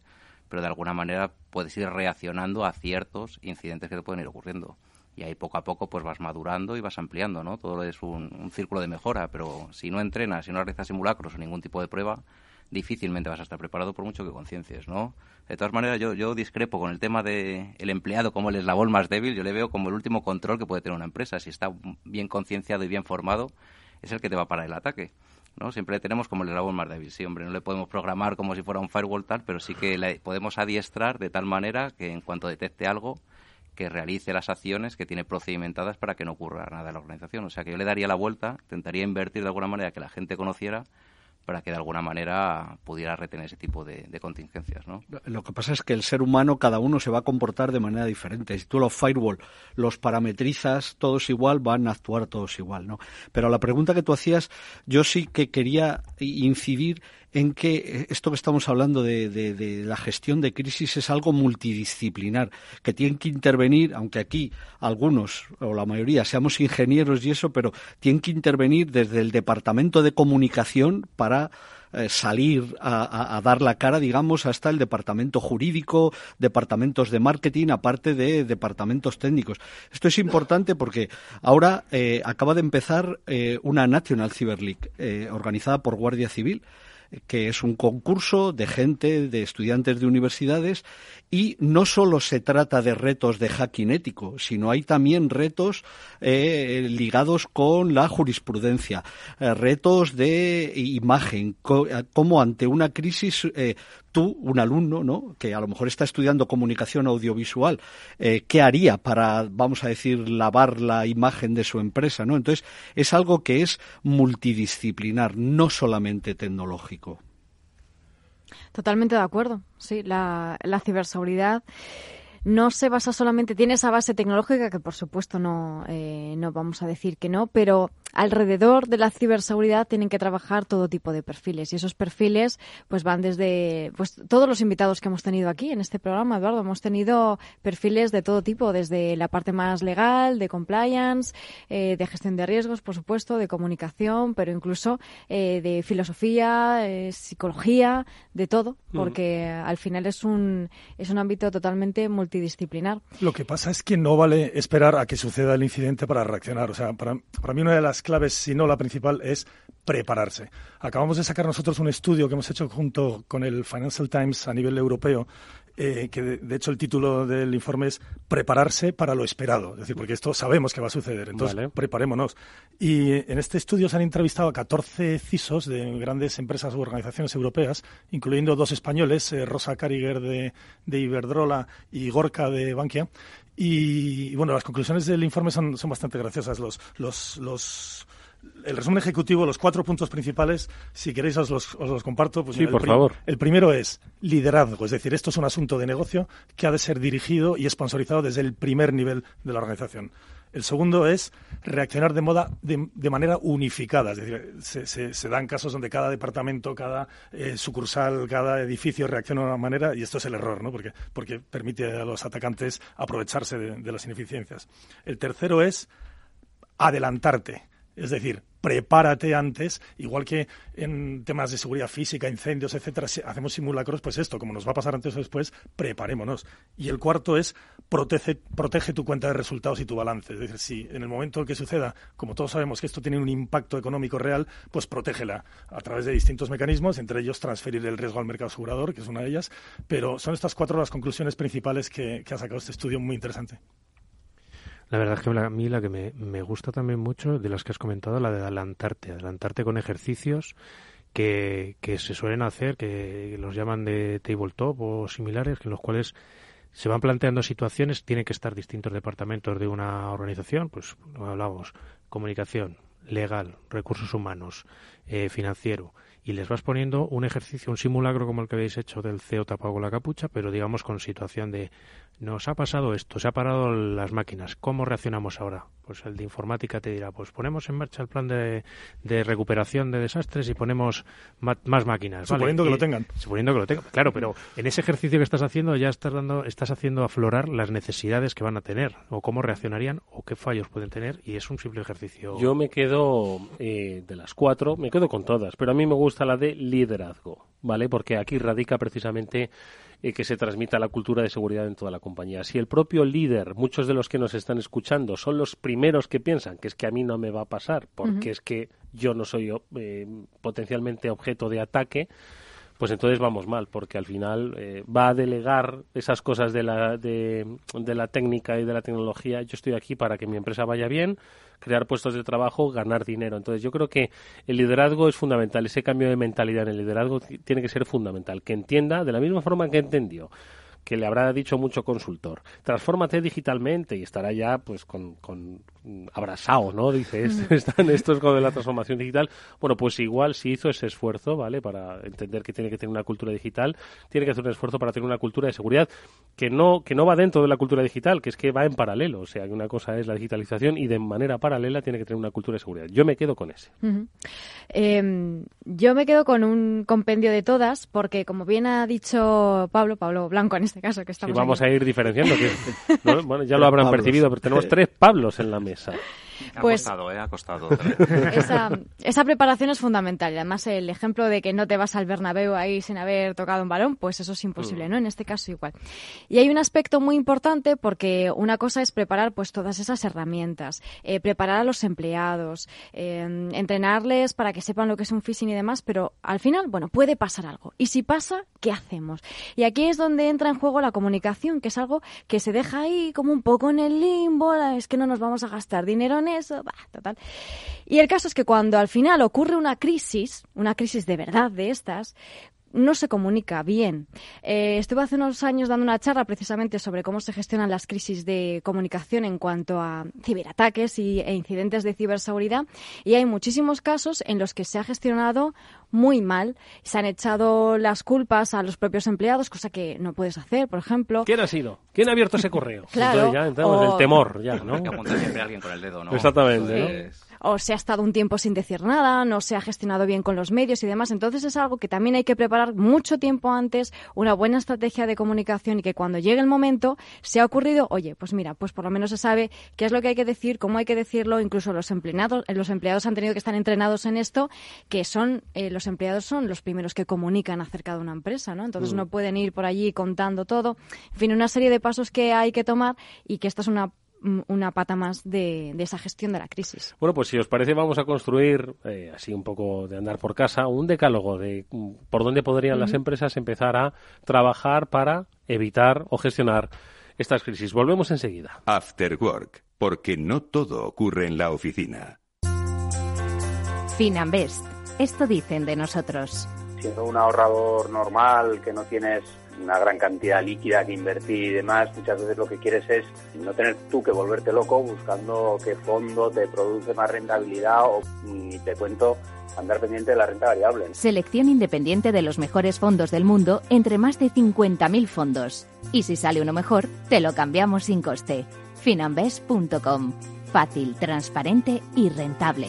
pero de alguna manera puedes ir reaccionando a ciertos incidentes que te pueden ir ocurriendo. Y ahí poco a poco pues vas madurando y vas ampliando, ¿no? Todo es un, un círculo de mejora, pero si no entrenas, si no realizas simulacros o ningún tipo de prueba, difícilmente vas a estar preparado por mucho que conciencies, ¿no? De todas maneras, yo, yo discrepo con el tema de el empleado como el eslabón más débil. Yo le veo como el último control que puede tener una empresa. Si está bien concienciado y bien formado, es el que te va a parar el ataque. ¿no? Siempre tenemos como el eslabón más débil. Sí, hombre, no le podemos programar como si fuera un firewall tal, pero sí que le podemos adiestrar de tal manera que en cuanto detecte algo, que realice las acciones que tiene procedimentadas para que no ocurra nada en la organización. O sea que yo le daría la vuelta, intentaría invertir de alguna manera que la gente conociera para que de alguna manera pudiera retener ese tipo de, contingencias. ¿no? Lo que pasa es que el ser humano, cada uno se va a comportar de manera diferente. Si tú los firewall los parametrizas todos igual, van a actuar todos igual. ¿no? Pero la pregunta que tú hacías, yo sí que quería incidir en que esto que estamos hablando de, la gestión de crisis es algo multidisciplinar, que tienen que intervenir, aunque aquí algunos o la mayoría seamos ingenieros y eso, pero tienen que intervenir desde el departamento de comunicación para eh, salir a, dar la cara, digamos, hasta el departamento jurídico, departamentos de marketing, aparte de departamentos técnicos. Esto es importante porque ahora eh, acaba de empezar eh, una National Cyber League organizada por Guardia Civil que es un concurso de gente, de estudiantes de universidades, y no solo se trata de retos de hacking ético, sino hay también retos eh, ligados con la jurisprudencia, eh, retos de imagen, ¿no? Cómo ante una crisis tú, un alumno, ¿no? Que a lo mejor está estudiando comunicación audiovisual, ¿qué haría para, vamos a decir, lavar la imagen de su empresa, ¿no? Entonces, es algo que es multidisciplinar, no solamente tecnológico. Totalmente de acuerdo. Sí, la, la ciberseguridad no se basa solamente, tiene esa base tecnológica que por supuesto no, eh, no vamos a decir que no, pero alrededor de la ciberseguridad tienen que trabajar todo tipo de perfiles y esos perfiles pues van desde pues todos los invitados que hemos tenido aquí en este programa, Eduardo, hemos tenido perfiles de todo tipo, desde la parte más legal, de compliance, eh, de gestión de riesgos, por supuesto, de comunicación, pero incluso eh, de filosofía, psicología, de todo, mm. porque al final es un es un ámbito totalmente multi multidisciplinar. Lo que pasa es que no vale esperar a que suceda el incidente para reaccionar. O sea, para, para mí una de las claves, si no la principal, es prepararse. Acabamos de sacar nosotros un estudio que hemos hecho junto con el Financial Times a nivel europeo eh, que de, hecho el título del informe es Prepararse para lo esperado, es decir, porque esto sabemos que va a suceder, entonces preparémonos. Y en este estudio se han entrevistado a 14 CISOs de grandes empresas u organizaciones europeas, incluyendo dos españoles, eh, Rosa Cariger de, de Iberdrola y Gorka de Bankia, y, bueno, las conclusiones del informe son, son bastante graciosas. Los, los, los el resumen ejecutivo, los cuatro puntos principales, si queréis os los, os los comparto. Pues sí, por favor. El primero es liderazgo, es decir, esto es un asunto de negocio que ha de ser dirigido y sponsorizado desde el primer nivel de la organización. El segundo es reaccionar de, moda, de, manera unificada. Es decir, se, dan casos donde cada departamento, cada eh, sucursal, cada edificio reacciona de una manera y esto es el error, ¿no? Porque, porque permite a los atacantes aprovecharse de las ineficiencias. El tercero es adelantarte es decir, prepárate antes, igual que en temas de seguridad física, incendios, etcétera, si hacemos simulacros, pues esto, como nos va a pasar antes o después, preparémonos. Y el cuarto es protege, protege tu cuenta de resultados y tu balance. Es decir, si en el momento que suceda, como todos sabemos que esto tiene un impacto económico real, pues protégela a través de distintos mecanismos, entre ellos transferir el riesgo al mercado asegurador, que es una de ellas. Pero son estas cuatro las conclusiones principales que ha sacado este estudio muy interesante. La verdad es que a mí la que me, me gusta también mucho, de las que has comentado, la de adelantarte, adelantarte con ejercicios que, que se suelen hacer, que los llaman de tabletop o similares, en los cuales se van planteando situaciones, tienen que estar distintos departamentos de una organización, pues hablamos, comunicación, legal, recursos humanos, eh, financiero, y les vas poniendo un ejercicio, un simulacro como el que habéis hecho del CEO tapado con la capucha, pero digamos con situación de nos ha pasado esto, se ha parado las máquinas, ¿cómo reaccionamos ahora? Pues el de informática te dirá, pues ponemos en marcha el plan de, de recuperación de desastres y ponemos más máquinas. Suponiendo que lo tengan. Suponiendo que lo tengan, claro, pero en ese ejercicio que estás haciendo ya estás dando, estás haciendo aflorar las necesidades que van a tener, o cómo reaccionarían, o qué fallos pueden tener, y es un simple ejercicio. Yo me quedo eh, de las cuatro, me quedo con todas, pero a mí me gusta la de liderazgo, ¿vale? Porque aquí radica precisamente eh, que se transmita la cultura de seguridad en toda la compañía. Si el propio líder, muchos de los que nos están escuchando, son los primeros que piensan que es que a mí no me va a pasar, porque es que yo no soy eh, potencialmente objeto de ataque, pues entonces vamos mal, porque al final eh, va a delegar esas cosas de la, de, de, la técnica y de la tecnología. Yo estoy aquí para que mi empresa vaya bien, crear puestos de trabajo, ganar dinero. Entonces yo creo que el liderazgo es fundamental, ese cambio de mentalidad en el liderazgo tiene que ser fundamental, que entienda de la misma forma que entendió que le habrá dicho mucho consultor. Transfórmate digitalmente y estará ya pues con, con abrazado, ¿no? Dice, están estos con la transformación digital. Bueno, pues igual si hizo ese esfuerzo, ¿vale? Para entender que tiene que tener una cultura digital, tiene que hacer un esfuerzo para tener una cultura de seguridad que no, que no va dentro de la cultura digital, que es que va en paralelo. O sea, que una cosa es la digitalización y de manera paralela tiene que tener una cultura de seguridad. Yo me quedo con ese. Em, yo me quedo con un compendio de todas, porque como bien ha dicho Pablo, Pablo Blanco en este caso, que estamos. Y vamos a ir diferenciando. Bueno, ya lo habrán percibido, pero tenemos tres Pablos en la mesa. 是。Pues, ha costado, ¿eh? Ha costado. Esa, preparación es fundamental. Y además, el ejemplo de que no te vas al Bernabéu ahí sin haber tocado un balón, pues eso es imposible, mm. ¿no? En este caso igual. Y hay un aspecto muy importante porque una cosa es preparar pues todas esas herramientas, eh, preparar a los empleados, eh, entrenarles para que sepan lo que es un phishing y demás, pero al final, bueno, puede pasar algo. Y si pasa, ¿qué hacemos? Y aquí es donde entra en juego la comunicación, que es algo que se deja ahí como un poco en el limbo, es que no nos vamos a gastar dinero en eso, bah, total. Y el caso es que cuando al final ocurre una crisis, una crisis de verdad de estas, no se comunica bien. Eh, estuve hace unos años dando una charla precisamente sobre cómo se gestionan las crisis de comunicación en cuanto a ciberataques y, e incidentes de ciberseguridad y hay muchísimos casos en los que se ha gestionado muy mal. Se han echado las culpas a los propios empleados, cosa que no puedes hacer, por ejemplo. ¿Quién ha sido? ¿Quién ha abierto ese correo? Claro. Entonces ya entramos el temor, ya, ¿no? Hay que apuntar siempre a alguien con el dedo, ¿no? Exactamente, ¿no? Entonces, o se ha estado un tiempo sin decir nada, no se ha gestionado bien con los medios y demás. Entonces es algo que también hay que preparar mucho tiempo antes, una buena estrategia de comunicación y que cuando llegue el momento se ha ocurrido, oye, pues mira, pues por lo menos se sabe qué es lo que hay que decir, cómo hay que decirlo, incluso los empleados, los empleados han tenido que estar entrenados en esto, que son eh, los empleados son los primeros que comunican acerca de una empresa, ¿no? Entonces Mm. no pueden ir por allí contando todo. En fin, una serie de pasos que hay que tomar y que esta es una una pata más de, de esa gestión de la crisis. Bueno, pues si os parece, vamos a construir, eh, así un poco de andar por casa, un decálogo de mm, por dónde podrían las empresas empezar a trabajar para evitar o gestionar estas crisis. Volvemos enseguida. After Work, porque no todo ocurre en la oficina. Finanbest. Esto dicen de nosotros. siendo un ahorrador normal, que no tienes una gran cantidad líquida que invertir y demás, muchas veces lo que quieres es no tener tú que volverte loco buscando qué fondo te produce más rentabilidad o, ni te cuento, andar pendiente de la renta variable. Selección independiente de los mejores fondos del mundo entre más de 50.000 fondos. Y si sale uno mejor, te lo cambiamos sin coste. Finanbest.com. Fácil, transparente y rentable.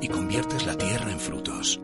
y conviertes la tierra en frutos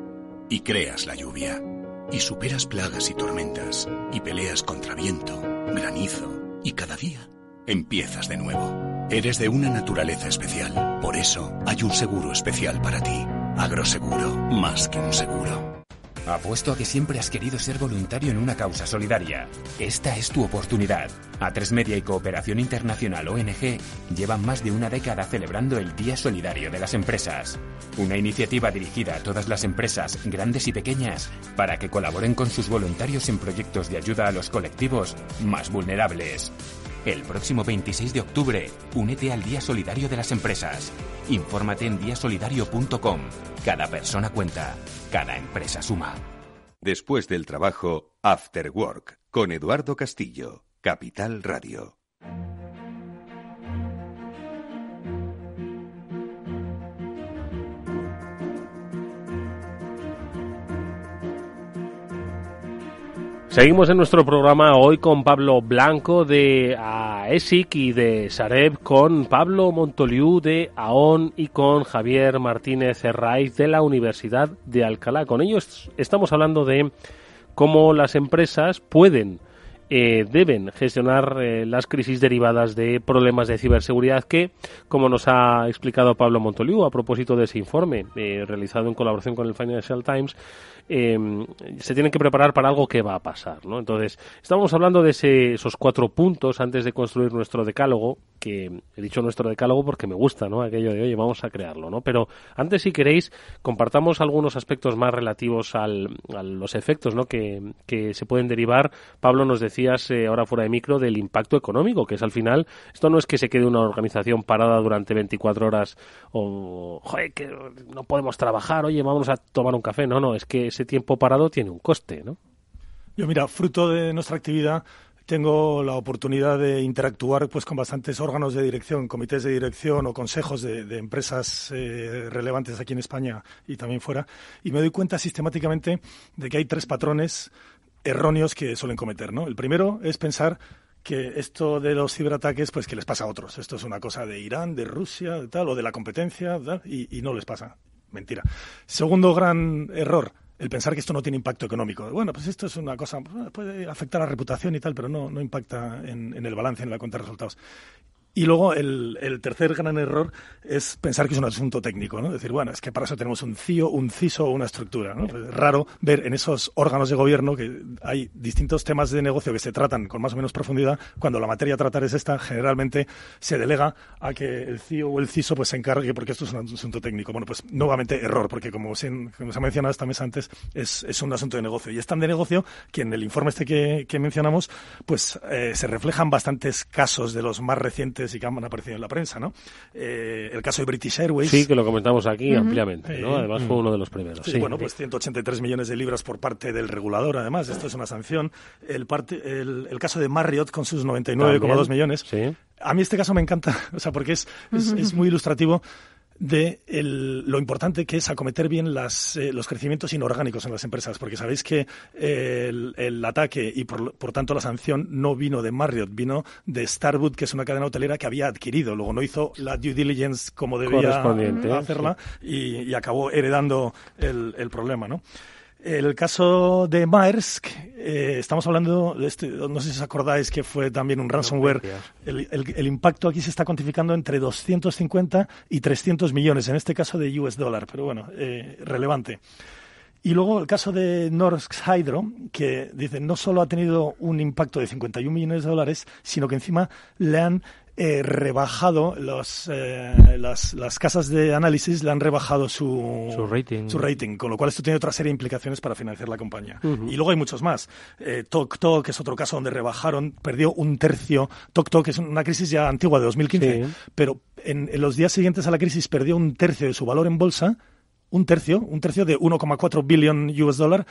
y creas la lluvia y superas plagas y tormentas y peleas contra viento, granizo y cada día empiezas de nuevo. Eres de una naturaleza especial, por eso hay un seguro especial para ti. Agroseguro, más que un seguro. Apuesto a que siempre has querido ser voluntario en una causa solidaria. Esta es tu oportunidad. A3 Media y Cooperación Internacional ONG llevan más de una década celebrando el Día Solidario de las Empresas. Una iniciativa dirigida a todas las empresas, grandes y pequeñas, para que colaboren con sus voluntarios en proyectos de ayuda a los colectivos más vulnerables. El próximo 26 de octubre, únete al Día Solidario de las Empresas. Infórmate en diasolidario.com. Cada persona cuenta, cada empresa suma. Después del trabajo, After Work, con Eduardo Castillo, Capital Radio. Seguimos en nuestro programa hoy con Pablo Blanco de AESIC y de Sareb, con Pablo Montoliu de AON y con Javier Martínez Herraiz de la Universidad de Alcalá. Con ellos estamos hablando de cómo las empresas pueden, eh, deben gestionar eh, las crisis derivadas de problemas de ciberseguridad que, como nos ha explicado Pablo Montoliu a propósito de ese informe eh, realizado en colaboración con el Financial Times, eh, se tienen que preparar para algo que va a pasar, ¿no? Entonces, estábamos hablando de ese- esos cuatro puntos antes de construir nuestro decálogo, que he dicho nuestro decálogo porque me gusta, ¿no? Aquello de, oye, vamos a crearlo, ¿no? Pero antes, si queréis, compartamos algunos aspectos más relativos al, a los efectos, ¿no? Que, se pueden derivar. Pablo, nos decías eh, ahora fuera de micro del impacto económico, que es al final, esto no es que se quede una organización parada durante 24 horas o, que no podemos trabajar, oye, vamos a tomar un café. No, no, es que tiempo parado tiene un coste, ¿no? Yo, mira, fruto de nuestra actividad, tengo la oportunidad de interactuar pues con bastantes órganos de dirección, comités de dirección o consejos de, empresas eh, relevantes aquí en España y también fuera, y me doy cuenta sistemáticamente de que hay tres patrones erróneos que suelen cometer, ¿no? El primero es pensar que esto de los ciberataques, pues que les pasa a otros. Esto es una cosa de Irán, de Rusia, de tal, o de la competencia, y no les pasa. mentira. Segundo gran error, el pensar que esto no tiene impacto económico. Bueno, pues esto es una cosa, puede afectar a la reputación y tal, pero no, no impacta en, en el balance, en la cuenta de resultados. Y luego el, el, tercer gran error es pensar que es un asunto técnico, ¿no? Decir, bueno, es que para eso tenemos un CIO, un CISO o una estructura, ¿no? Es raro ver en esos órganos de gobierno que hay distintos temas de negocio que se tratan con más o menos profundidad. Cuando la materia a tratar es esta, generalmente se delega a que el CIO o el CISO pues se encargue porque esto es un asunto técnico. Bueno, pues nuevamente error, porque como se, como se ha mencionado esta mes antes, es, es, un asunto de negocio. Y es tan de negocio que en el informe este que, que mencionamos, pues eh, se reflejan bastantes casos de los más recientes y que han aparecido en la prensa, ¿no? Eh, el caso de British Airways. Sí, que lo comentamos aquí ampliamente, ¿no? Además fue uno de los primeros. Sí, bueno, pues 183 millones de libras por parte del regulador, además, esto es una sanción. El, parte, el, el caso de Marriott con sus 99,2 millones. Sí. A mí este caso me encanta, o sea, porque es, es, es muy ilustrativo de el, lo importante que es acometer bien las, eh, los crecimientos inorgánicos en las empresas, porque sabéis que eh, el, el, ataque y por, por, tanto la sanción no vino de Marriott, vino de Starwood, que es una cadena hotelera que había adquirido, luego no hizo la due diligence como debía hacerla sí. y, y, acabó heredando el, el problema, ¿no? El caso de Maersk, eh, estamos hablando de este, no sé si os acordáis que fue también un ransomware. El, el, el, impacto aquí se está cuantificando entre 250 y 300 millones, en este caso de US dólar, pero bueno, eh, relevante. Y luego el caso de Norsk Hydro, que dice no solo ha tenido un impacto de 51 millones de dólares, sino que encima le han eh, rebajado los, eh, las, las, casas de análisis le han rebajado su, su, rating. su rating, con lo cual esto tiene otra serie de implicaciones para financiar la compañía. Uh -huh. Y luego hay muchos más. Eh, TokTok es otro caso donde rebajaron, perdió un tercio. TokTok es una crisis ya antigua de 2015, sí. pero en, en los días siguientes a la crisis perdió un tercio de su valor en bolsa un tercio, un tercio de 1,4 billón US dólar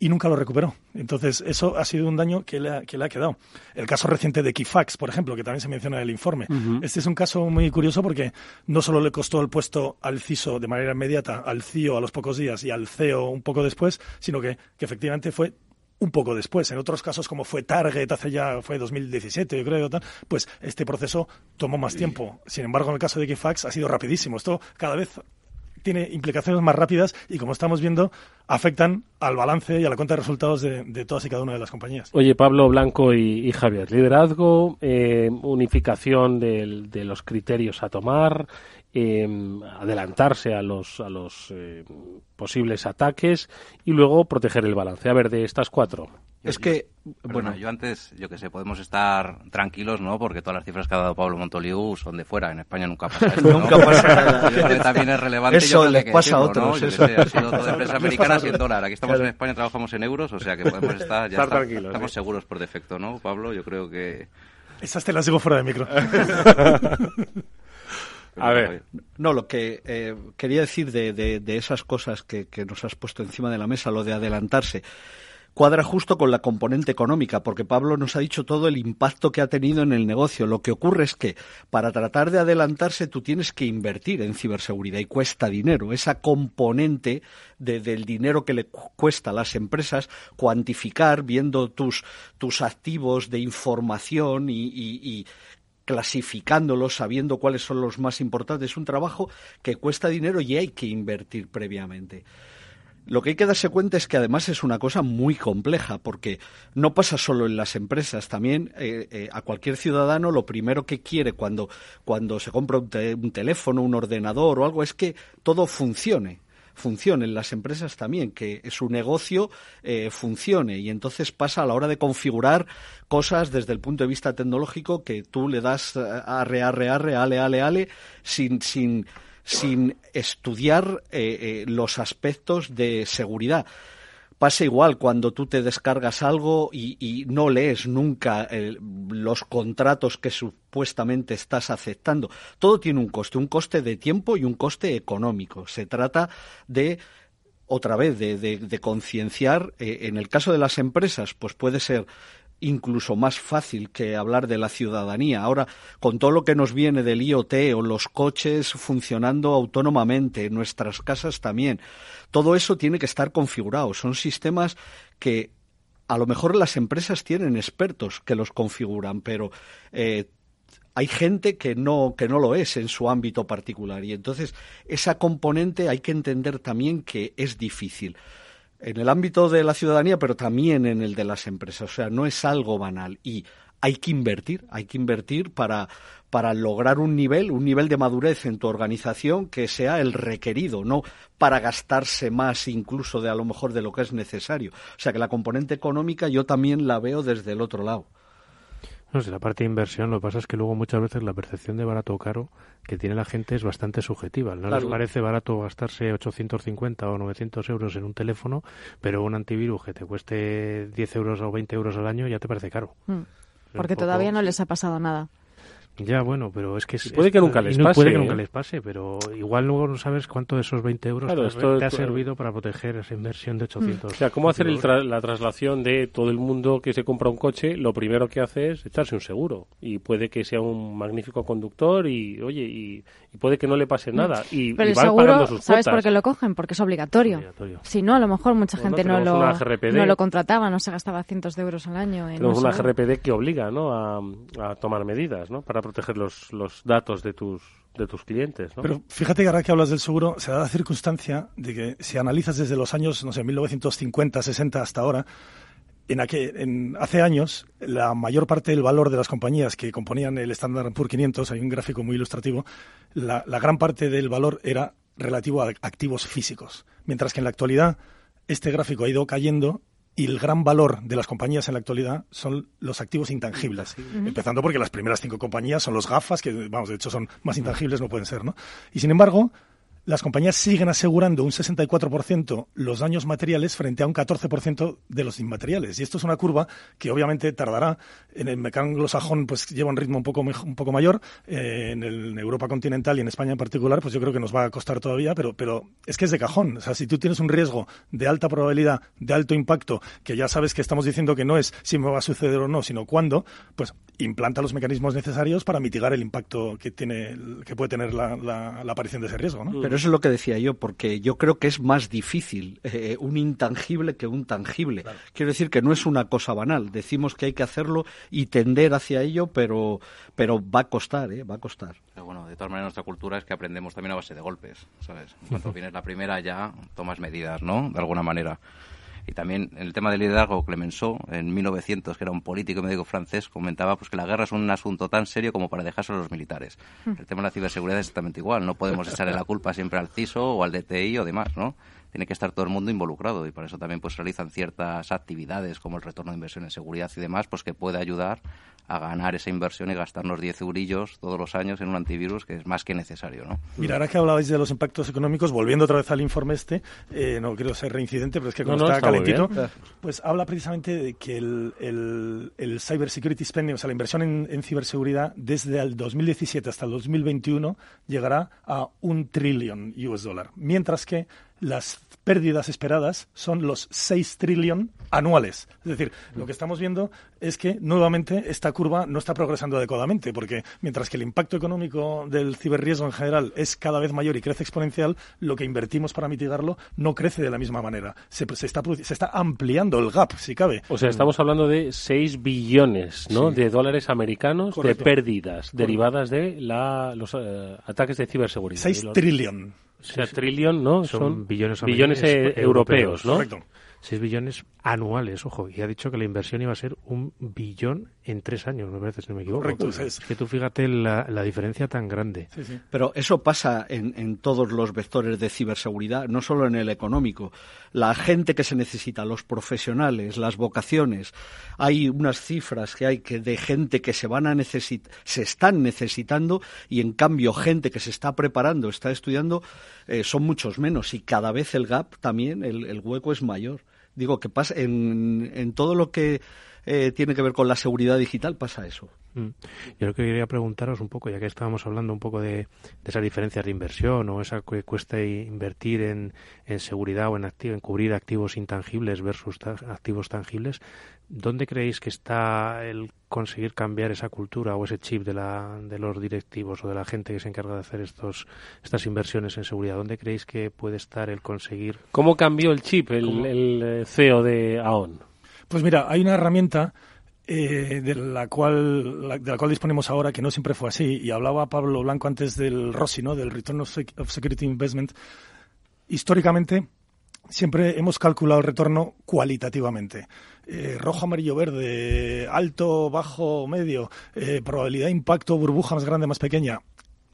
y nunca lo recuperó. Entonces, eso ha sido un daño que le ha, que le ha quedado. El caso reciente de Kifax, por ejemplo, que también se menciona en el informe. Uh -huh. Este es un caso muy curioso porque no solo le costó el puesto al CISO de manera inmediata, al CIO a los pocos días y al CEO un poco después, sino que, que efectivamente fue un poco después. En otros casos, como fue Target hace ya, fue 2017, yo creo, tal, pues este proceso tomó más tiempo. Sin embargo, en el caso de Kifax ha sido rapidísimo. Esto cada vez tiene implicaciones más rápidas y, como estamos viendo, afectan al balance y a la cuenta de resultados de, todas y cada una de las compañías. Oye, Pablo Blanco y, Javier, liderazgo, eh, unificación de, los criterios a tomar, eh, adelantarse a los, a los eh, posibles ataques y luego proteger el balance. A ver, de estas cuatro. Es que, bueno, yo antes, yo que sé, podemos estar tranquilos, ¿no? Porque todas las cifras que ha dado Pablo Montoliu son de fuera. En España nunca pasa esto, ¿no? nunca pasa nada. Yo creo que también es relevante. Eso yo le pasa a otros. ¿no? Eso. Sé, ha sido toda empresa americana en dólar. Aquí estamos claro. en España, trabajamos en euros, o sea que podemos estar, ya estar está, tranquilos, estamos ¿sí? seguros por defecto, ¿no, Pablo? Yo creo que... Esas te las digo fuera de micro. A ver. No, lo que eh, quería decir de, de, de esas cosas que, que, nos has puesto encima de la mesa, lo de adelantarse, cuadra justo con la componente económica, porque Pablo nos ha dicho todo el impacto que ha tenido en el negocio. Lo que ocurre es que para tratar de adelantarse tú tienes que invertir en ciberseguridad y cuesta dinero. Esa componente de, del dinero que le cuesta a las empresas, cuantificar viendo tus, tus activos de información y, y, y clasificándolos, sabiendo cuáles son los más importantes. Es un trabajo que cuesta dinero y hay que invertir previamente. Lo que hay que darse cuenta es que además es una cosa muy compleja, porque no pasa solo en las empresas, también eh, eh, a cualquier ciudadano lo primero que quiere cuando, cuando se compra un, te un teléfono, un ordenador o algo es que todo funcione funcione, en las empresas también, que su negocio eh, funcione. Y entonces pasa a la hora de configurar cosas desde el punto de vista tecnológico que tú le das arre, arre, arre, ale, ale, ale, sin, sin, sin estudiar eh, eh, los aspectos de seguridad. Pasa igual cuando tú te descargas algo y, no lees nunca el, los contratos que supuestamente estás aceptando. Todo tiene un coste, un coste de tiempo y un coste económico. Se trata de otra vez de concienciar. Eh, en el caso de las empresas, pues puede ser incluso más fácil que hablar de la ciudadanía. Ahora, con todo lo que nos viene del IoT o los coches funcionando autónomamente, nuestras casas también, todo eso tiene que estar configurado. Son sistemas que a lo mejor las empresas tienen expertos que los configuran, pero eh, hay gente que no, que no lo es en su ámbito particular. Y entonces esa componente hay que entender también que es difícil en el ámbito de la ciudadanía, pero también en el de las empresas. O sea, no es algo banal y hay que invertir, hay que invertir para, para lograr un nivel, un nivel de madurez en tu organización que sea el requerido, no para gastarse más incluso de a lo mejor de lo que es necesario. O sea que la componente económica yo también la veo desde el otro lado. No sé, la parte de inversión, lo que pasa es que luego muchas veces la percepción de barato o caro que tiene la gente es bastante subjetiva. No les parece barato gastarse 850 o 900 euros en un teléfono, pero un antivirus que te cueste 10 euros o 20 euros al año ya te parece caro. Mm. Porque todavía no les ha pasado nada. Ya, bueno, pero es que... puede que nunca les pase. Puede que nunca ¿eh? les pase, pero igual luego no sabes cuánto de esos 20 euros te, ha servido para proteger esa inversión de 800. O sea, ¿cómo hacer la traslación de todo el mundo que se compra un coche? Lo primero que hace es echarse un seguro. Y puede que sea un magnífico conductor y, oye, y, puede que no le pase nada. Y, pero el seguro, ¿sabes por qué lo cogen? Porque es obligatorio. Si no, a lo mejor mucha gente no, lo, no lo contrataba, no se gastaba cientos de euros al año. En tenemos una GRPD que obliga ¿no? a, a tomar medidas ¿no? para proteger los, los datos de tus de tus clientes. ¿no? Pero fíjate que ahora que hablas del seguro, se da la circunstancia de que si analizas desde los años, no sé, 1950, 60 hasta ahora, en, en hace años la mayor parte del valor de las compañías que componían el Standard Poor's 500, hay un gráfico muy ilustrativo, la, la gran parte del valor era relativo a activos físicos, mientras que en la actualidad este gráfico ha ido cayendo y el gran valor de las compañías en la actualidad son los activos intangibles. Empezando porque las primeras cinco compañías son los gafas, que, vamos, de hecho son más intangibles, no pueden ser, ¿no? Y sin embargo, las compañías siguen asegurando un 64% los daños materiales frente a un 14% de los inmateriales. Y esto es una curva que obviamente tardará. En el mercado anglosajón pues lleva un ritmo un poco, un poco mayor. Eh, en, Europa continental y en España en particular, pues yo creo que nos va a costar todavía, pero, pero es que es de cajón. O sea, si tú tienes un riesgo de alta probabilidad, de alto impacto, que ya sabes que estamos diciendo que no es si me va a suceder o no, sino cuándo, pues implanta los mecanismos necesarios para mitigar el impacto que tiene que puede tener la, aparición de ese riesgo. ¿no? Eso es lo que decía yo, porque yo creo que es más difícil eh, un intangible que un tangible. Quiero decir que no es una cosa banal. Decimos que hay que hacerlo y tender hacia ello, pero, pero va a costar, ¿eh? va a costar. Pero bueno, de todas maneras nuestra cultura es que aprendemos también a base de golpes, ¿sabes? Cuando vienes la primera ya tomas medidas, ¿no? De alguna manera. Y también en el tema del liderazgo, Clemenceau, en 1900, que era un político y médico francés, comentaba pues que la guerra es un asunto tan serio como para dejárselo a los militares. Hmm. El tema de la ciberseguridad es exactamente igual. No podemos echarle la culpa siempre al CISO o al DTI o demás, ¿no? tiene que estar todo el mundo involucrado y para eso también pues realizan ciertas actividades como el retorno de inversión en seguridad y demás, pues que puede ayudar a ganar esa inversión y gastarnos 10 eurillos todos los años en un antivirus que es más que necesario. ¿no? Mira, ahora que hablabais de los impactos económicos, volviendo otra vez al informe este, eh, no quiero ser reincidente, pero es que como está, calentito, pues habla precisamente de que el, el, el cyber security spending, o sea, la inversión en, en, ciberseguridad desde el 2017 hasta el 2021 llegará a un trillón US dólar, mientras que las pérdidas esperadas son los 6 trillón anuales. Es decir, lo que estamos viendo es que nuevamente esta curva no está progresando adecuadamente, porque mientras que el impacto económico del ciberriesgo en general es cada vez mayor y crece exponencial, lo que invertimos para mitigarlo no crece de la misma manera. Se, está, se está ampliando el gap, si cabe. O sea, estamos hablando de 6 billones ¿no? de dólares americanos de pérdidas derivadas de la, los eh, ataques de ciberseguridad. 6 trillón. O sea, trillón, ¿no? Son, billones, billones eh, europeos, ¿no? Correcto. 6 billones anuales, ojo, y ha dicho que la inversión iba a ser un billón en tres años, me parece, si no me equivoco. Correcto, es que tú fíjate la, diferencia tan grande. Pero eso pasa en, en, todos los vectores de ciberseguridad, no solo en el económico. La gente que se necesita, los profesionales, las vocaciones. Hay unas cifras que hay que de gente que se van a necesitar, se están necesitando y en cambio gente que se está preparando, está estudiando, eh, son muchos menos y cada vez el gap también, el hueco es mayor digo que pasa en, en todo lo que eh, tiene que ver con la seguridad digital pasa eso. Mm. Yo lo que quería preguntaros un poco, ya que estábamos hablando un poco de, de esas diferencias de inversión o esa que cuesta invertir en, en seguridad o en, activo, en cubrir activos intangibles versus activos tangibles, ¿dónde creéis que está el conseguir cambiar esa cultura o ese chip de, la, de los directivos o de la gente que se encarga de hacer estos, estas inversiones en seguridad? ¿Dónde creéis que puede estar el conseguir? ¿Cómo cambió el chip el, el CEO de AON? Pues mira, hay una herramienta eh, de la cual de la cual disponemos ahora que no siempre fue así y hablaba Pablo Blanco antes del ROSI, ¿no? Del Return of, Security Investment. Históricamente siempre hemos calculado el retorno cualitativamente. Eh, rojo, amarillo, verde, alto, bajo, medio, eh, probabilidad de impacto, burbuja más grande, más pequeña.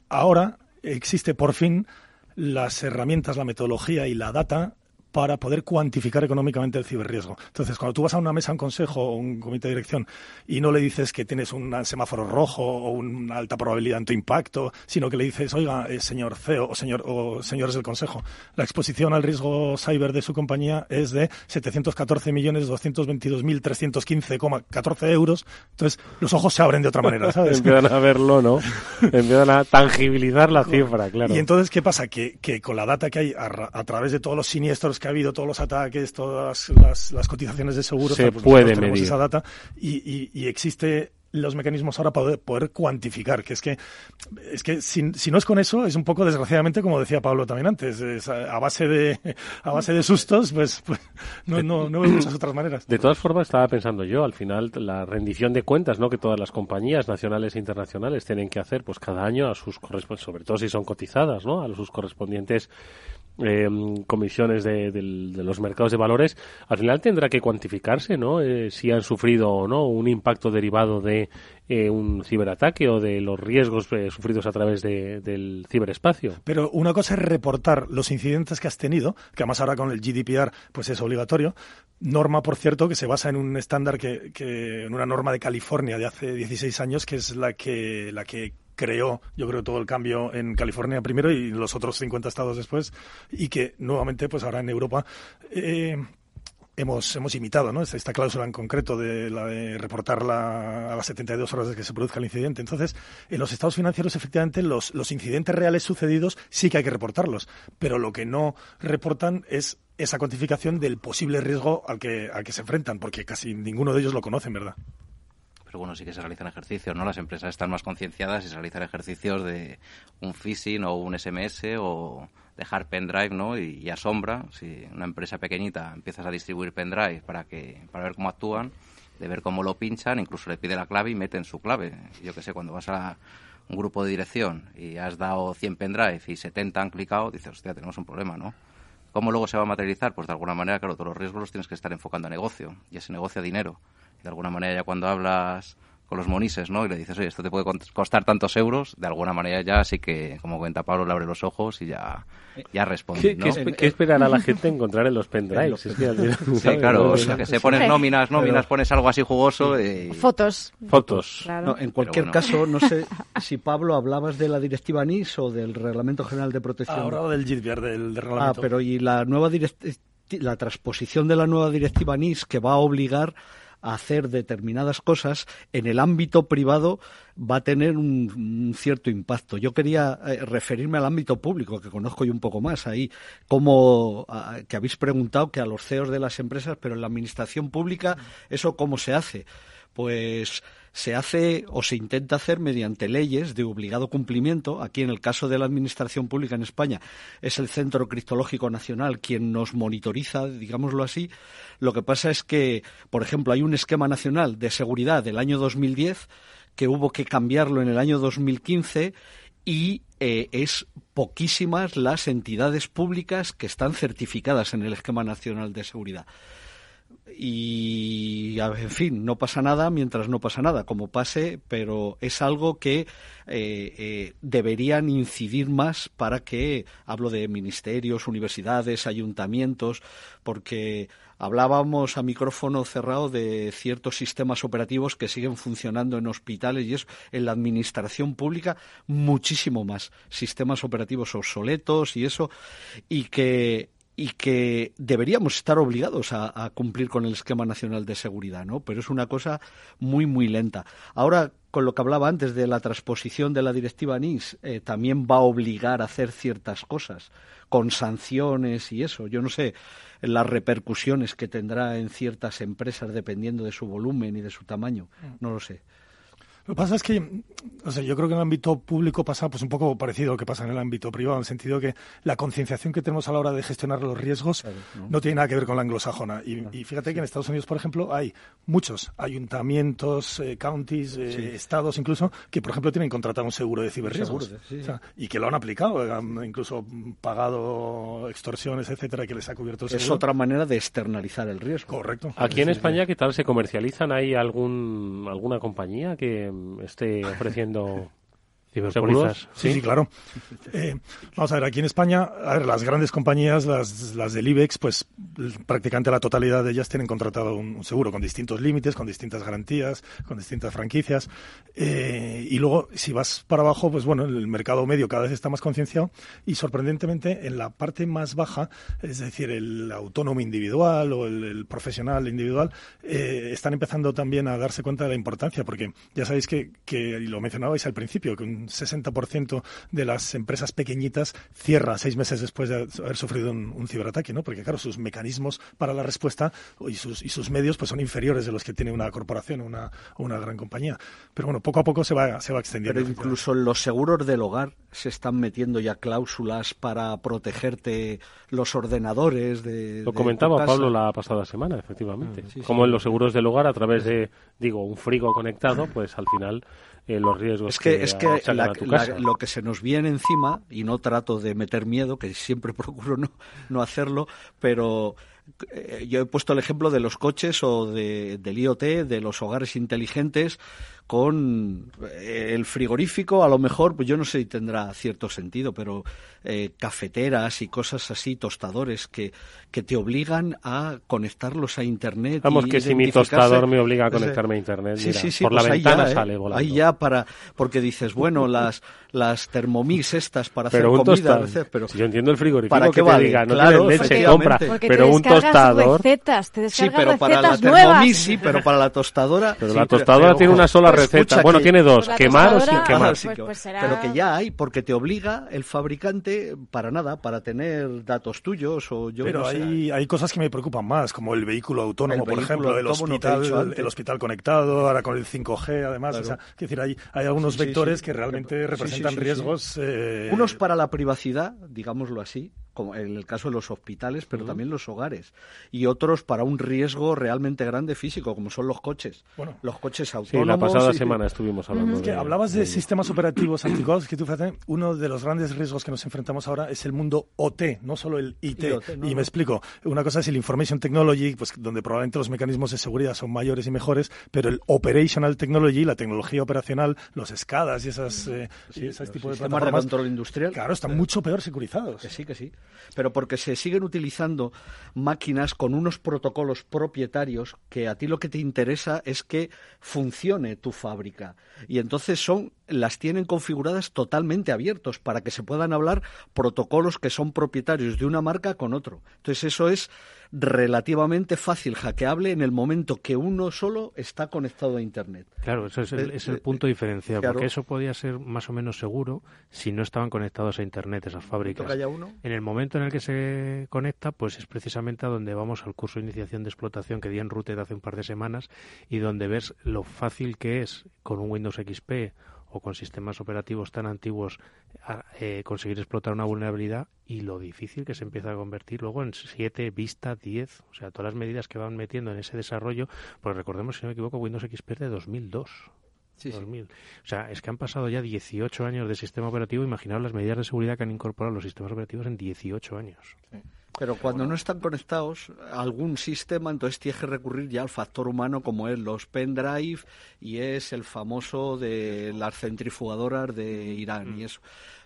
Ahora existe por fin las herramientas, la metodología y la data para poder cuantificar económicamente el ciberriesgo. Entonces, cuando tú vas a una mesa, un consejo o un comité de dirección y no le dices que tienes un semáforo rojo o una alta probabilidad en tu impacto, sino que le dices, oiga, eh, señor CEO o, señor, o señores del consejo, la exposición al riesgo cyber de su compañía es de 714.222.315,14 euros. Entonces, los ojos se abren de otra manera, ¿sabes? Empiezan a verlo, ¿no? Empiezan a tangibilizar la cifra, claro. Y entonces, ¿qué pasa? Que, que con la data que hay a, a través de todos los siniestros que ha habido todos los ataques, todas las, cotizaciones de seguros, se pues puede medir esa data y, y, existe los mecanismos ahora para poder, cuantificar, que es que, es que si, no es con eso, es un poco desgraciadamente, como decía Pablo también antes, a, base de, a base de sustos, pues, pues no, no, no hay muchas otras maneras. De todas formas, estaba pensando yo, al final, la rendición de cuentas, ¿no? Que todas las compañías nacionales e internacionales tienen que hacer, pues cada año a sus correspondientes, sobre todo si son cotizadas, ¿no? A sus correspondientes eh, comisiones de, los mercados de valores, al final tendrá que cuantificarse, ¿no? Eh, si han sufrido o no un impacto derivado de eh, un ciberataque o de los riesgos eh, sufridos a través del ciberespacio. Pero una cosa es reportar los incidentes que has tenido, que además ahora con el GDPR pues es obligatorio. Norma, por cierto, que se basa en un estándar que, que en una norma de California de hace 16 años, que es la que la que creó, yo creo, todo el cambio en California primero y los otros 50 estados después, y que nuevamente, pues ahora en Europa, eh, hemos, hemos imitado ¿no? esta, cláusula en concreto de la de reportar a las 72 horas de que se produzca el incidente. Entonces, en los estados financieros, efectivamente, los, los incidentes reales sucedidos sí que hay que reportarlos, pero lo que no reportan es esa cuantificación del posible riesgo al que, al que se enfrentan, porque casi ninguno de ellos lo conocen, ¿verdad? Pero bueno, sí que se realizan ejercicios, ¿no? Las empresas están más concienciadas y se realizan ejercicios de un phishing o un SMS o dejar pendrive, ¿no? Y, asombra, si una empresa pequeñita empiezas a distribuir pendrive para, que, para ver cómo actúan, de ver cómo lo pinchan, incluso le pide la clave y meten su clave. Yo que sé, cuando vas a un grupo de dirección y has dado 100 pendrive y 70 han clicado, dices, hostia, tenemos un problema, ¿no? ¿Cómo luego se va a materializar? Pues de alguna manera, claro, todos los riesgos los tienes que estar enfocando a negocio y ese negocio a dinero de alguna manera ya cuando hablas con los monises, ¿no? Y le dices, oye, esto te puede costar tantos euros, de alguna manera ya sí que, como cuenta Pablo, le abre los ojos y ya, ya responde, ¿Qué, ¿no? ¿qué, esperará la gente encontrar en los pendrives? sí, claro, o sea, que se pones nóminas, nóminas, pones algo así jugoso y... Fotos. Fotos. en cualquier caso, no sé si Pablo hablabas de la directiva NIS o del Reglamento General de Protección. Ahora del GDPR, del, del reglamento. Ah, pero y la nueva la transposición de la nueva directiva NIS que va a obligar hacer determinadas cosas, en el ámbito privado va a tener un, cierto impacto. Yo quería eh, referirme al ámbito público, que conozco yo un poco más ahí, como que habéis preguntado que a los CEOs de las empresas, pero en la administración pública, ¿eso cómo se hace? Pues se hace o se intenta hacer mediante leyes de obligado cumplimiento. Aquí, en el caso de la Administración Pública en España, es el Centro Cristológico Nacional quien nos monitoriza, digámoslo así. Lo que pasa es que, por ejemplo, hay un esquema nacional de seguridad del año 2010 que hubo que cambiarlo en el año 2015 y eh, es poquísimas las entidades públicas que están certificadas en el esquema nacional de seguridad y en fin, no pasa nada mientras no pasa nada, como pase, pero es algo que eh, eh, deberían incidir más para que, hablo de ministerios, universidades, ayuntamientos, porque hablábamos a micrófono cerrado de ciertos sistemas operativos que siguen funcionando en hospitales y es en la administración pública muchísimo más. Sistemas operativos obsoletos y eso y que y que deberíamos estar obligados a, cumplir con el esquema nacional de seguridad, ¿no? Pero es una cosa muy, muy lenta. Ahora, con lo que hablaba antes de la transposición de la directiva NIS, eh, también va a obligar a hacer ciertas cosas, con sanciones y eso. Yo no sé las repercusiones que tendrá en ciertas empresas dependiendo de su volumen y de su tamaño. No lo sé. Lo que pasa es que, o sea, yo creo que en el ámbito público pasa pues un poco parecido a lo que pasa en el ámbito privado, en el sentido que la concienciación que tenemos a la hora de gestionar los riesgos ¿no? tiene nada que ver con la anglosajona. Y, y, fíjate que en Estados Unidos, por ejemplo, hay muchos ayuntamientos, eh, counties, eh, sí. estados incluso, que por ejemplo tienen contratado un seguro de ciberriesgos. Sí, o sea, y que lo han aplicado, han incluso pagado extorsiones, etcétera, que les ha cubierto el seguro. Es otra manera de externalizar el riesgo. Correcto. Aquí en España, ¿qué tal se comercializan? ¿Hay algún, alguna compañía que esté ofreciendo ciberpólizas? Sí, sí, claro. Eh, vamos a ver, aquí en España, a ver, las grandes compañías, las, las del IBEX, pues prácticamente la totalidad de ellas tienen contratado un, seguro con distintos límites, con distintas garantías, con distintas franquicias. Eh, y luego, si vas para abajo, pues bueno, el mercado medio cada vez está más concienciado y sorprendentemente en la parte más baja, es decir, el autónomo individual o el, profesional individual, eh, están empezando también a darse cuenta de la importancia, porque ya sabéis que, que lo mencionabais al principio, que un 60% de las empresas pequeñitas cierra seis meses después de haber sufrido un, un, ciberataque, ¿no? Porque claro, sus mecanismos para la respuesta y sus, y sus medios pues son inferiores de los que tiene una corporación o una, o una gran compañía. Pero bueno, poco a poco se va, se va extendiendo. Pero incluso en los seguros del hogar se están metiendo ya cláusulas para protegerte los ordenadores de Lo de comentaba Pablo la pasada semana, efectivamente. Sí, Como sí. en los seguros del hogar, a través de, digo, un frigo conectado, pues al final eh, los riesgos es que, que es que la, la, lo que se nos viene encima y no trato de meter miedo que siempre procuro no, no hacerlo pero eh, yo he puesto el ejemplo de los coches o de, del IoT de los hogares inteligentes con eh, el frigorífico a lo mejor pues yo no sé si tendrá cierto sentido pero eh, cafeteras y cosas así tostadores que, que te obligan a conectarlos a internet vamos y que si mi tostador me obliga a conectarme a internet sí, mira, sí, sí, por pues la ventana ya, sale volando. Ahí ya para porque dices bueno las las termomix estas para pero hacer comida tostador, pero si yo entiendo el frigorífico ¿para que te diga no claro, tienes leche compra pero te un tostador recetas, te sí pero para la recetas nuevas. termomix sí pero para la tostadora pero sí, la tostadora pero, tiene una sola pues receta escucha bueno que- tiene dos Pues quemar o sin quemar pues- pues será- pero que ya hay porque te obliga el fabricante para nada para tener datos tuyos o yo Pero no sé. hay, hay cosas que me preocupan más, como el vehículo autónomo, El por vehículo ejemplo, el autónomo hospital, antes. el hospital conectado, ahora con el 5G, además. Claro. O sea, es decir, hay, hay algunos Sí, vectores sí. que realmente representan sí, sí. riesgos. eh, Unos para la privacidad, digámoslo así, como en el caso de los hospitales, pero también los hogares. Y otros para un riesgo realmente grande físico, como son los coches. Bueno. los coches sí autónomos. la pasada y- semana estuvimos hablando Es que de, hablabas de de- sistemas operativos anticuados, que tú fíjate, uno de los grandes riesgos que nos enfrentamos ahora es el mundo OT, no solo el IT. IoT, no, y no. me explico, una cosa es el Information Technology, pues donde probablemente los mecanismos de seguridad son mayores y mejores, pero el Operational Technology, la tecnología operacional, los SCADAs y esas, eh, y ese los tipo de sistemas de control industrial. claro, están mucho peor securizados. Que sí, que sí. Pero porque se siguen utilizando máquinas con unos protocolos propietarios que a ti lo que te interesa es que funcione tu fábrica. Y entonces son, las tienen configuradas totalmente abiertos para que se puedan hablar protocolos que son propietarios de una marca con otro. Entonces eso es relativamente fácil hackeable en el momento que uno solo está conectado a Internet. Claro, eso es el, Eh, es el eh, punto diferencial, claro. porque eso podía ser más o menos seguro si no estaban conectados a Internet esas fábricas. uno. En el momento en el que se conecta, pues es precisamente a donde vamos al curso de iniciación de explotación que di en Routed hace un par de semanas y donde ves lo fácil que es con un Windows XP o con sistemas operativos tan antiguos a- eh, conseguir explotar una vulnerabilidad y lo difícil que se empieza a convertir luego en 7, Vista, 10, o sea, todas las medidas que van metiendo en ese desarrollo, pues recordemos, si no me equivoco, Windows XP de 2002. Sí, sí. 2000. O sea, es que han pasado ya 18 años de sistema operativo. Imaginaos las medidas de seguridad que han incorporado los sistemas operativos en 18 años. Pero cuando no están conectados a algún sistema, entonces tienes que recurrir ya al factor humano como es los pendrive y es el famoso de las centrifugadoras de Irán y eso.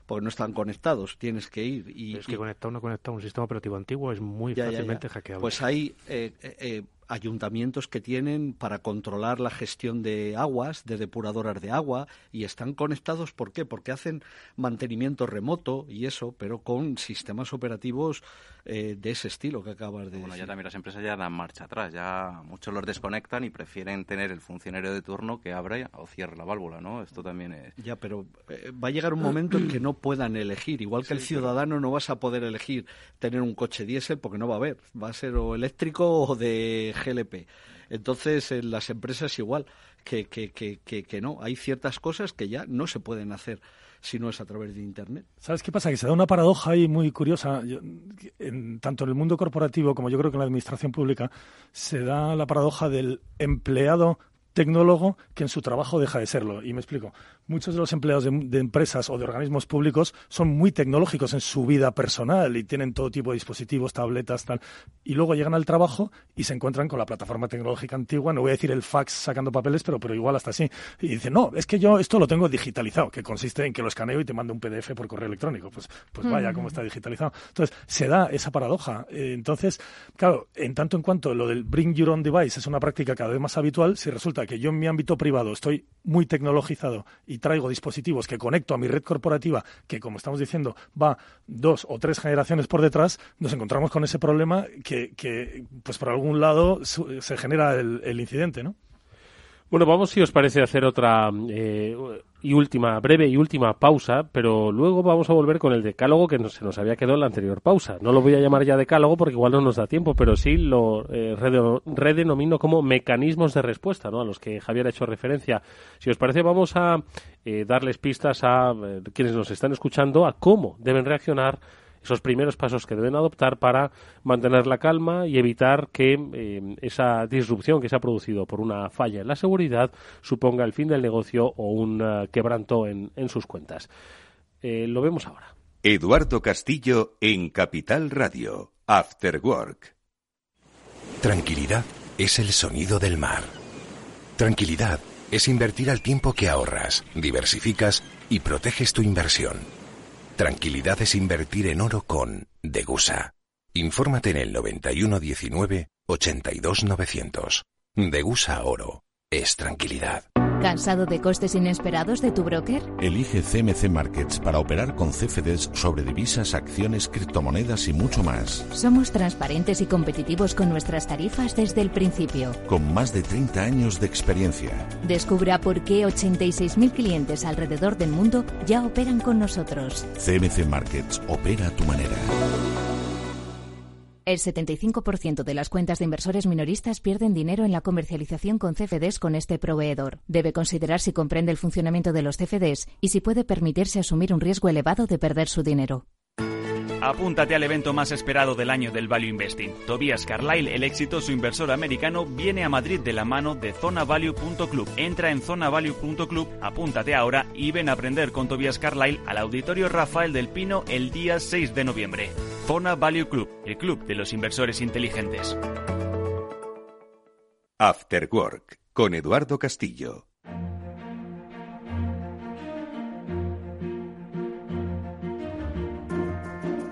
Porque no están conectados, tienes que ir. Y, es que y- conectado o no conectado a un sistema operativo antiguo es muy ya, ya, ya. fácilmente hackeable. Pues hay eh, eh, eh, ayuntamientos que tienen para controlar la gestión de aguas, de depuradoras de agua, y están conectados, ¿por qué? Porque hacen mantenimiento remoto y eso, pero con sistemas operativos eh, de ese estilo que acabas de Bueno, ya también las empresas ya dan marcha atrás, ya muchos los desconectan y prefieren tener el funcionario de turno que abra o cierre la válvula, ¿no? Esto también es... Ya, pero eh, va a llegar un momento en que no puedan elegir. Igual que el ciudadano no vas a poder elegir tener un coche diésel porque no va a haber. Va a ser o eléctrico o de GLP. Entonces, en las empresas igual, que, que, que, que, no, hay ciertas cosas que ya no se pueden hacer si no es a través de Internet. ¿Sabes qué pasa? Que se da una paradoja ahí muy curiosa, en, tanto en el mundo corporativo como yo creo que en la administración pública, se da la paradoja del empleado tecnólogo que en su trabajo deja de serlo. Y me explico. Muchos de los empleados de, empresas o de organismos públicos son muy tecnológicos en su vida personal y tienen todo tipo de dispositivos, tabletas, tal. Y luego llegan al trabajo y se encuentran con la plataforma tecnológica antigua. No voy a decir el fax sacando papeles, pero, pero igual hasta así. Y dicen, no, es que yo esto lo tengo digitalizado, que consiste en que lo escaneo y te mando un PDF por correo electrónico. Pues, pues vaya, cómo está digitalizado. Entonces, se da esa paradoja. Eh, entonces, claro, en tanto en cuanto lo del bring your own device es una práctica cada vez más habitual, si resulta que yo en mi ámbito privado estoy muy tecnologizado y traigo dispositivos que conecto a mi red corporativa, que como estamos diciendo va dos o tres generaciones por detrás, nos encontramos con ese problema que, pues por algún lado se genera el, el incidente, ¿no? Bueno, vamos, si os parece, hacer otra eh, y última, breve y última pausa, pero luego vamos a volver con el decálogo que se nos había quedado en la anterior pausa. No lo voy a llamar ya decálogo porque igual no nos da tiempo, pero sí lo eh, redenomino como mecanismos de respuesta, ¿no? A los que Javier ha hecho referencia. Si os parece, vamos a eh, darles pistas a quienes nos están escuchando a cómo deben reaccionar esos primeros pasos que deben adoptar para mantener la calma y evitar que eh, esa disrupción que se ha producido por una falla en la seguridad suponga el fin del negocio o un eh, quebranto en, sus cuentas. Eh, lo vemos ahora. Eduardo Castillo en Capital Radio, After Work. Tranquilidad es el sonido del mar. Tranquilidad es invertir al tiempo que ahorras, diversificas y proteges tu inversión. Tranquilidad es invertir en oro con Degusa. Infórmate en el 9119 82900. Degusa Oro. Es tranquilidad. ¿Cansado de costes inesperados de tu broker? Elige CMC Markets para operar con CFDs sobre divisas, acciones, criptomonedas y mucho más. Somos transparentes y competitivos con nuestras tarifas desde el principio. Con más de 30 años de experiencia. Descubra por qué 86.000 clientes alrededor del mundo ya operan con nosotros. CMC Markets opera a tu manera. El 75% de las cuentas de inversores minoristas pierden dinero en la comercialización con CFDs con este proveedor. Debe considerar si comprende el funcionamiento de los CFDs y si puede permitirse asumir un riesgo elevado de perder su dinero. Apúntate al evento más esperado del año del Value Investing. Tobias Carlyle, el exitoso inversor americano, viene a Madrid de la mano de zonavalue.club. Entra en zonavalue.club, apúntate ahora y ven a aprender con Tobias Carlyle al Auditorio Rafael del Pino el día 6 de noviembre. Zona Value Club, el club de los inversores inteligentes. After Work, con Eduardo Castillo.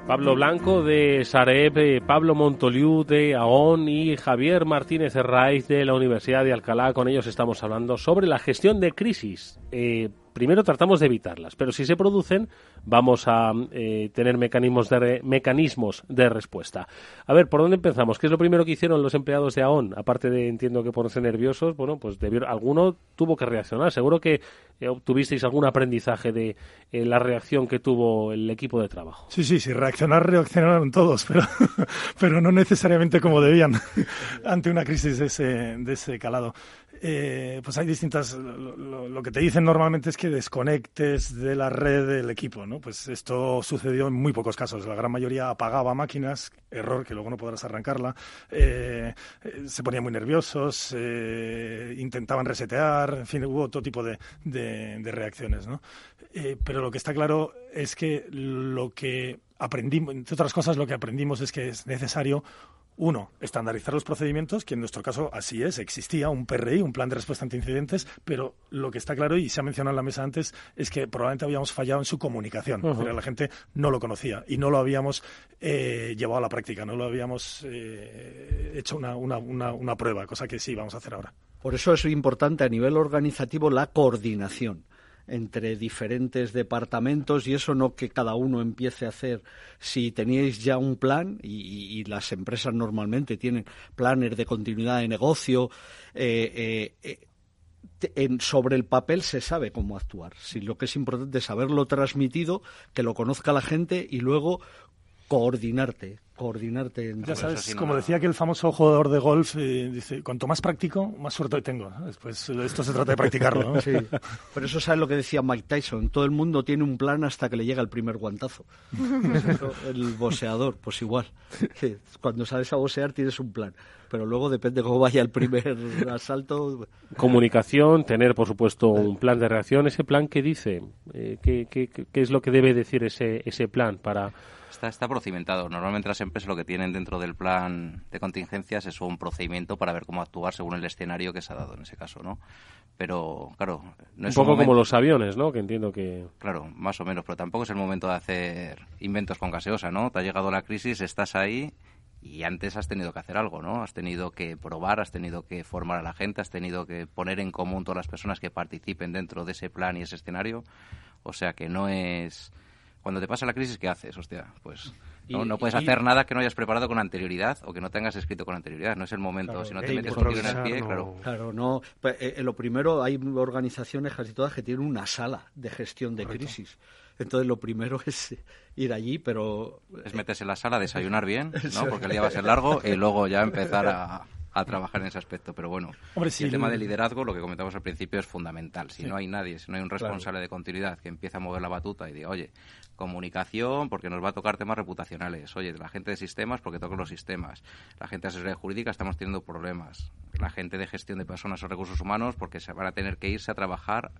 Pablo Blanco de Sareb, eh, Pablo Montoliu de AON y Javier Martínez Herraiz de la Universidad de Alcalá. Con ellos estamos hablando sobre la gestión de crisis. Eh, primero tratamos de evitarlas, pero si se producen, vamos a eh, tener mecanismos de, mecanismos de respuesta. A ver, ¿por dónde empezamos? ¿Qué es lo primero que hicieron los empleados de AON? Aparte de, entiendo que ponerse nerviosos, bueno, pues alguno tuvo que reaccionar. Seguro que eh, obtuvisteis algún aprendizaje de eh, la reacción que tuvo el equipo de trabajo. Sí, sí, sí, reaccionar, reaccionaron todos, pero, pero no necesariamente como debían ante una crisis de ese, de ese calado. Eh, pues hay distintas. Lo, que te dicen normalmente es que desconectes de la red del equipo, ¿no? Pues esto sucedió en muy pocos casos. La gran mayoría apagaba máquinas, error que luego no podrás arrancarla. Eh, eh, se ponían muy nerviosos, intentaban resetear, en fin, hubo todo tipo de, de reacciones, ¿no? pero lo que está claro es que lo que aprendimos, entre otras cosas, lo que aprendimos es que es necesario uno, estandarizar los procedimientos, que en nuestro caso así es, existía un PRI, un plan de respuesta ante incidentes, pero lo que está claro y se ha mencionado en la mesa antes es que probablemente habíamos fallado en su comunicación, porque la gente no lo conocía y no lo habíamos eh, llevado a la práctica, no lo habíamos eh, hecho una, una, una prueba, cosa que sí vamos a hacer ahora. Por eso es importante a nivel organizativo la coordinación entre diferentes departamentos y eso no que cada uno empiece a hacer. Si teníais ya un plan, y, las empresas normalmente tienen planes de continuidad de negocio, eh, eh, eh, sobre el papel se sabe cómo actuar. Si lo que es importante es haberlo transmitido, que lo conozca la gente y luego coordinarte coordinarte. Ya sabes, como decía que el famoso jugador de golf, eh, dice, cuanto más practico, más suerte tengo. Después esto se trata de practicarlo. ¿no? Sí. Por eso sabes lo que decía Mike Tyson, todo el mundo tiene un plan hasta que le llega el primer guantazo. el boxeador, pues igual. Cuando sales a boxear tienes un plan pero luego depende cómo vaya el primer asalto. Comunicación, tener por supuesto un plan de reacción. ¿Ese plan qué dice? Eh, ¿qué, qué, qué, es lo que debe decir ese, ese plan para Está, está procedimentado. Normalmente las empresas lo que tienen dentro del plan de contingencias es un procedimiento para ver cómo actuar según el escenario que se ha dado en ese caso, ¿no? Pero, claro, no es un poco como los aviones, ¿no? Que entiendo que... Claro, más o menos, pero tampoco es el momento de hacer inventos con gaseosa, ¿no? Te ha llegado la crisis, estás ahí y antes has tenido que hacer algo, ¿no? Has tenido que probar, has tenido que formar a la gente, has tenido que poner en común todas las personas que participen dentro de ese plan y ese escenario. O sea que no es cuando te pasa la crisis, ¿qué haces? Hostia, pues no, no puedes hacer nada que no hayas preparado con anterioridad o que no tengas escrito con anterioridad. No es el momento. si no te metes un tiro en el pie, claro. Claro, no. Pues, eh, eh, lo primero, hay organizaciones casi todas que tienen una sala de gestión de crisis. Entonces, lo primero es ir allí, pero... Es meterse en la sala, desayunar bien, ¿no? Porque el día va a ser largo y luego ya empezar a, a trabajar en ese aspecto. Pero bueno, el tema de liderazgo, lo que comentamos al principio, es fundamental. Si no hay nadie, si no hay un responsable de continuidad que empieza a mover la batuta y diga, oye, comunicación, porque nos va a tocar temas reputacionales, oye, la gente de sistemas, porque toca los sistemas, la gente de asesoría jurídica, estamos teniendo problemas, la gente de gestión de personas o recursos humanos, porque se van a tener que irse a trabajar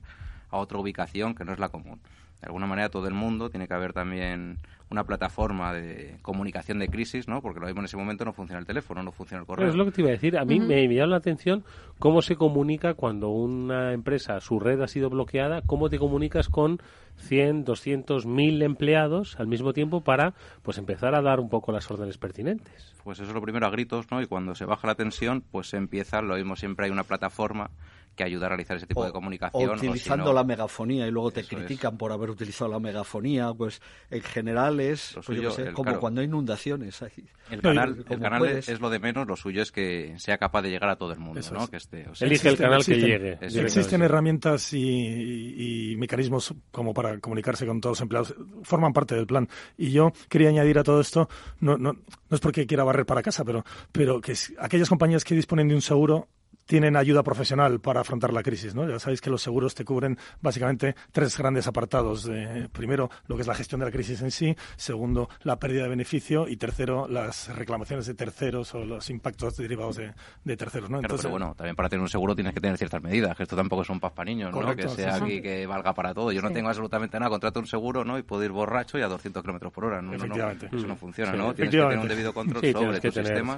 a otra ubicación que no es la común. De alguna manera, todo el mundo tiene que haber también una plataforma de comunicación de crisis, ¿no? Porque lo mismo en ese momento no funciona el teléfono, no funciona el correo. es lo que te iba a decir. A mí me llama la atención cómo se comunica cuando una empresa, su red ha sido bloqueada, cómo te comunicas con 100, 200, 1000 empleados al mismo tiempo para pues empezar a dar un poco las órdenes pertinentes. Pues eso es lo primero a gritos, ¿no? Y cuando se baja la tensión, pues se empieza, lo mismo siempre hay una plataforma que ayuda a realizar ese tipo de comunicación. O utilizando la megafonía y luego te critican por haber utilizado la megafonía, pues en general es pues como cuando hay inundaciones. El canal, el canal es lo de menos, lo suyo es que sea capaz de llegar a todo el mundo, ¿no? Que esté, Elige el canal que llegue. Existen herramientas y, mecanismos como para comunicarse con todos los empleados, forman parte del plan. Y yo quería añadir a todo esto, no, no, no es porque quiera barrer para casa, pero, pero que aquellas compañías que disponen de un seguro tienen ayuda profesional para afrontar la crisis. ¿no? Ya sabéis que los seguros te cubren básicamente tres grandes apartados. primero, lo que es la gestión de la crisis en sí. Segundo, la pérdida de beneficio. Y tercero, las reclamaciones de terceros o los impactos derivados de, terceros. ¿no? Entonces, pero bueno, también para tener un seguro tienes que tener ciertas medidas. Que esto tampoco es un paz para niños, ¿no? que sea aquí que valga para todo. Yo no tengo absolutamente nada. Contrato un seguro ¿no? y puedo ir borracho y a 200 kilómetros por hora. ¿no? Efectivamente. eso no funciona. ¿no? Tienes que tener un debido control sobre tu sistema.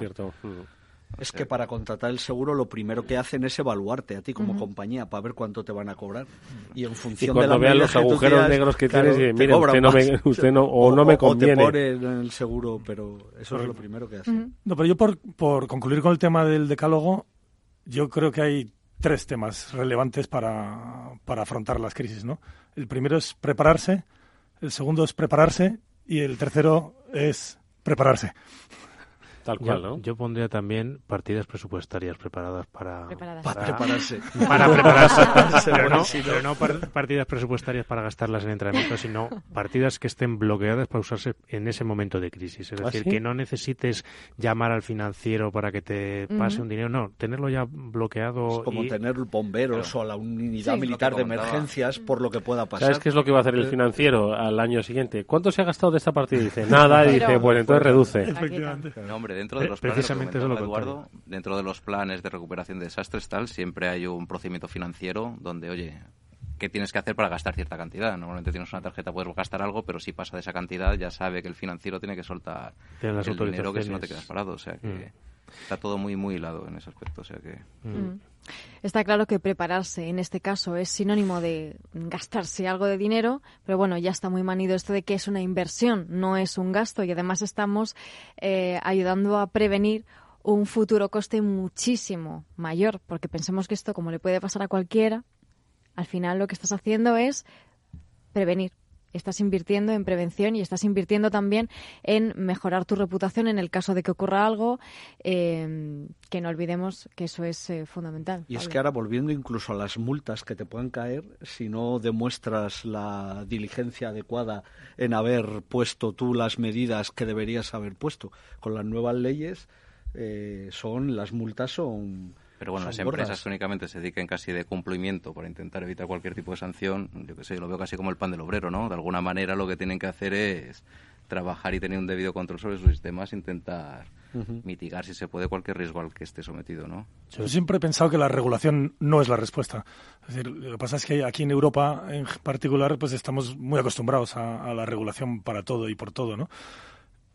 Es que para contratar el seguro lo primero que hacen es evaluarte a ti como compañía para ver cuánto te van a cobrar. Y en función de la vean los agujeros negros que tienes, y, mire, usted, no me, usted no, o, no me conviene. O te ponen el seguro, pero eso es lo primero que hacen. No, pero yo por, por concluir con el tema del decálogo, yo creo que hay tres temas relevantes para, para afrontar las crisis, ¿no? El primero es prepararse, el segundo es prepararse y el tercero es prepararse. Tal cual, yo, ¿no? Yo pondría también partidas presupuestarias preparadas para, para, prepararse. Para prepararse. pero, no, partidas presupuestarias para gastarlas en entrenamiento, sino partidas que estén bloqueadas para usarse en ese momento de crisis. Es ¿Ah, decir, que no necesites llamar al financiero para que te pase un dinero. No, tenerlo ya bloqueado. Es como tener bomberos o la unidad militar de emergencias por lo que pueda pasar. ¿Sabes qué es lo que va a hacer el financiero al año siguiente? ¿Cuánto se ha gastado de esta partida? Dice, nada. Y dice, bueno, entonces reduce. Efectivamente. No, hombre, dentro de los planes, Eduardo, dentro de los planes de recuperación de desastres tal, siempre hay un procedimiento financiero donde, oye, ¿qué tienes que hacer para gastar cierta cantidad? Normalmente tienes una tarjeta, puedes gastar algo, pero si pasa de esa cantidad ya sabe que el financiero tiene que soltar el dinero que si no te quedas parado. O sea que mm. Está todo muy, muy hilado en ese aspecto. O sea que... Mm. Mm. Está claro que prepararse en este caso es sinónimo de gastarse algo de dinero, pero bueno, ya está muy manido esto de que es una inversión, no es un gasto y además estamos eh, ayudando a prevenir un futuro coste muchísimo mayor, porque pensemos que esto, como le puede pasar a cualquiera, al final lo que estás haciendo es prevenir estás invirtiendo en prevención y estás invirtiendo también en mejorar tu reputación en el caso de que ocurra algo, eh, que no olvidemos que eso es eh, fundamental. Y es que ahora, volviendo incluso a las multas que te pueden caer, si no demuestras la diligencia adecuada en haber puesto tú las medidas que deberías haber puesto, con las nuevas leyes, eh, son las multas son pero bueno, las empresas que únicamente se dediquen casi de cumplimiento para intentar evitar cualquier tipo de sanción, yo que sé, lo veo casi como el pan del obrero, ¿no? De alguna manera lo que tienen que hacer es trabajar y tener un debido control sobre sus sistemas, intentar mitigar si se puede cualquier riesgo al que esté sometido, ¿no? Yo siempre he pensado que la regulación no es la respuesta. Es decir, lo que pasa es que aquí en Europa en particular pues estamos muy acostumbrados a, a la regulación para todo y por todo, ¿no?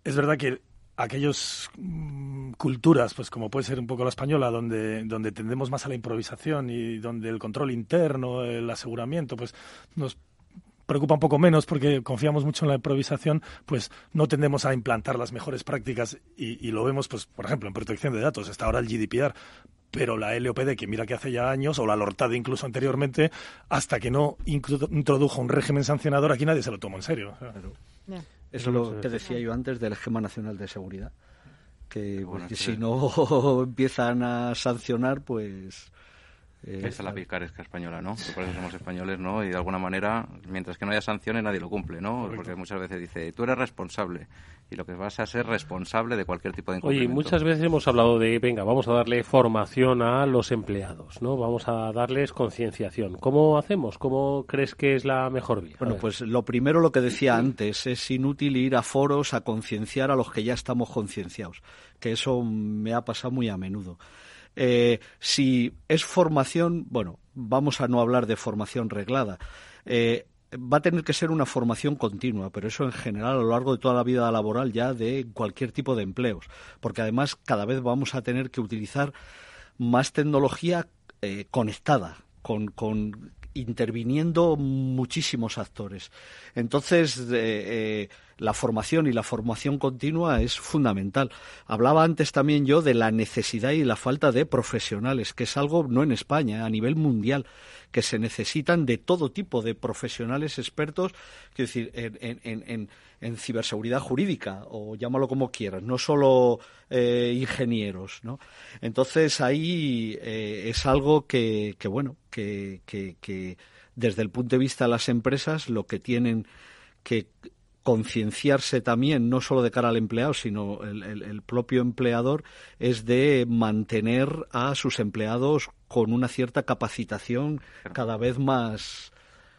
Es verdad que aquellas mm, culturas, pues como puede ser un poco la española, donde, donde tendemos más a la improvisación y donde el control interno, el aseguramiento, pues nos preocupa un poco menos porque confiamos mucho en la improvisación, pues no tendemos a implantar las mejores prácticas y, lo vemos, pues por ejemplo, en protección de datos. Está ahora el GDPR, pero la LOPD, que mira que hace ya años, o la LORTAD incluso anteriormente, hasta que no introdujo un régimen sancionador, aquí nadie se lo tomó en serio. Es lo que decía yo antes del esquema nacional de seguridad. Que si no empiezan a sancionar, pues Esa es la picaresca española, ¿no? Por eso somos españoles, ¿no? Y de alguna manera, mientras que no haya sanciones, nadie lo cumple, ¿no? Porque muchas veces dice, tú eres responsable. Y lo que vas a ser responsable de cualquier tipo de incumplimiento. Oye, muchas veces hemos hablado de, venga, vamos a darle formación a los empleados, ¿no? Vamos a darles concienciación. ¿Cómo hacemos? ¿Cómo crees que es la mejor vía? Bueno, pues lo primero, lo que decía antes, es inútil ir a foros a concienciar a los que ya estamos concienciados. Que eso me ha pasado muy a menudo. Eh, si es formación, bueno, vamos a no hablar de formación reglada. Eh, va a tener que ser una formación continua, pero eso en general a lo largo de toda la vida laboral ya de cualquier tipo de empleos, porque además cada vez vamos a tener que utilizar más tecnología eh, conectada, con, con, interviniendo muchísimos actores. Entonces, eh, la formación y la formación continua es fundamental. Hablaba antes también yo de la necesidad y la falta de profesionales, que es algo no en España, a nivel mundial, que se necesitan de todo tipo de profesionales expertos, quiero decir, en, en, ciberseguridad jurídica, o llámalo como quieras, no solo eh, ingenieros, ¿no? Entonces ahí eh, es algo que, que bueno, que, que desde el punto de vista de las empresas lo que tienen que concienciarse también, no solo de cara al empleado, sino el, propio empleador, es de mantener a sus empleados con una cierta capacitación cada vez más.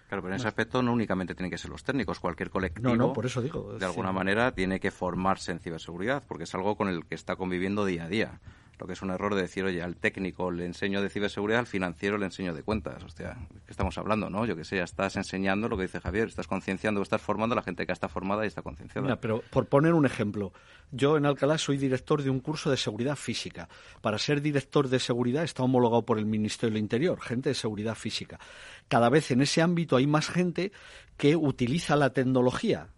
Claro, pero en ese aspecto no únicamente tienen que ser los técnicos, cualquier colectivo. No, no, por eso digo. De alguna manera tiene que formarse en ciberseguridad, porque es algo con el que está conviviendo día a día lo que es un error de decir, oye, al técnico le enseño de ciberseguridad, al financiero le enseño de cuentas. Hostia, ¿qué estamos hablando, no? Yo que sé, ya estás enseñando lo que dice Javier, estás concienciando, estás formando a la gente que está formada y está concienciada. Mira, pero por poner un ejemplo, yo en Alcalá soy director de un curso de seguridad física. Para ser director de seguridad está homologado por el Ministerio del Interior, gente de seguridad física. Cada vez en ese ámbito hay más gente que utiliza la tecnología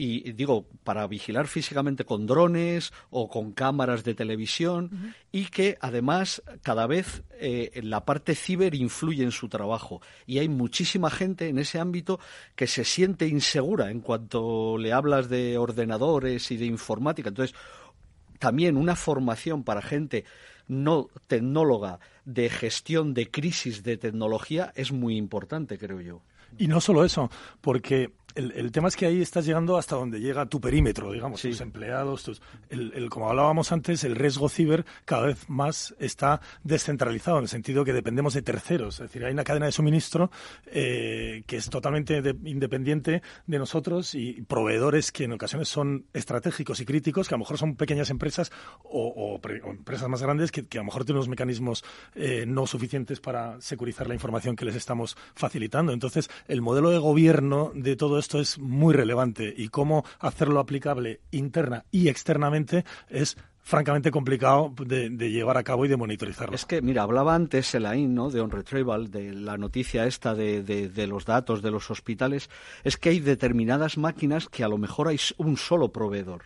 y digo, para vigilar físicamente con drones o con cámaras de televisión y que además cada vez eh, la parte ciber influye en su trabajo y hay muchísima gente en ese ámbito que se siente insegura en cuanto le hablas de ordenadores y de informática. Entonces, también una formación para gente no tecnóloga de gestión de crisis de tecnología es muy importante, creo yo. Y no solo eso, porque el, tema es que ahí estás llegando hasta donde llega tu perímetro, digamos, tus empleados, tus, el, como hablábamos antes, el riesgo ciber cada vez más está descentralizado, en el sentido que dependemos de terceros. Es decir, hay una cadena de suministro eh, que es totalmente independiente de nosotros y proveedores que en ocasiones son estratégicos y críticos, que a lo mejor son pequeñas empresas o, empresas más grandes que, a lo mejor tienen unos mecanismos eh, no suficientes para securizar la información que les estamos facilitando. Entonces, el modelo de gobierno de todo esto es muy relevante y cómo hacerlo aplicable interna y externamente es francamente complicado de, llevar a cabo y de monitorizarlo. Es que, mira, hablaba antes Elaine, ¿no?, de On Retrieval, de la noticia esta de, de, los datos de los hospitales, es que hay determinadas máquinas que a lo mejor hay un solo proveedor,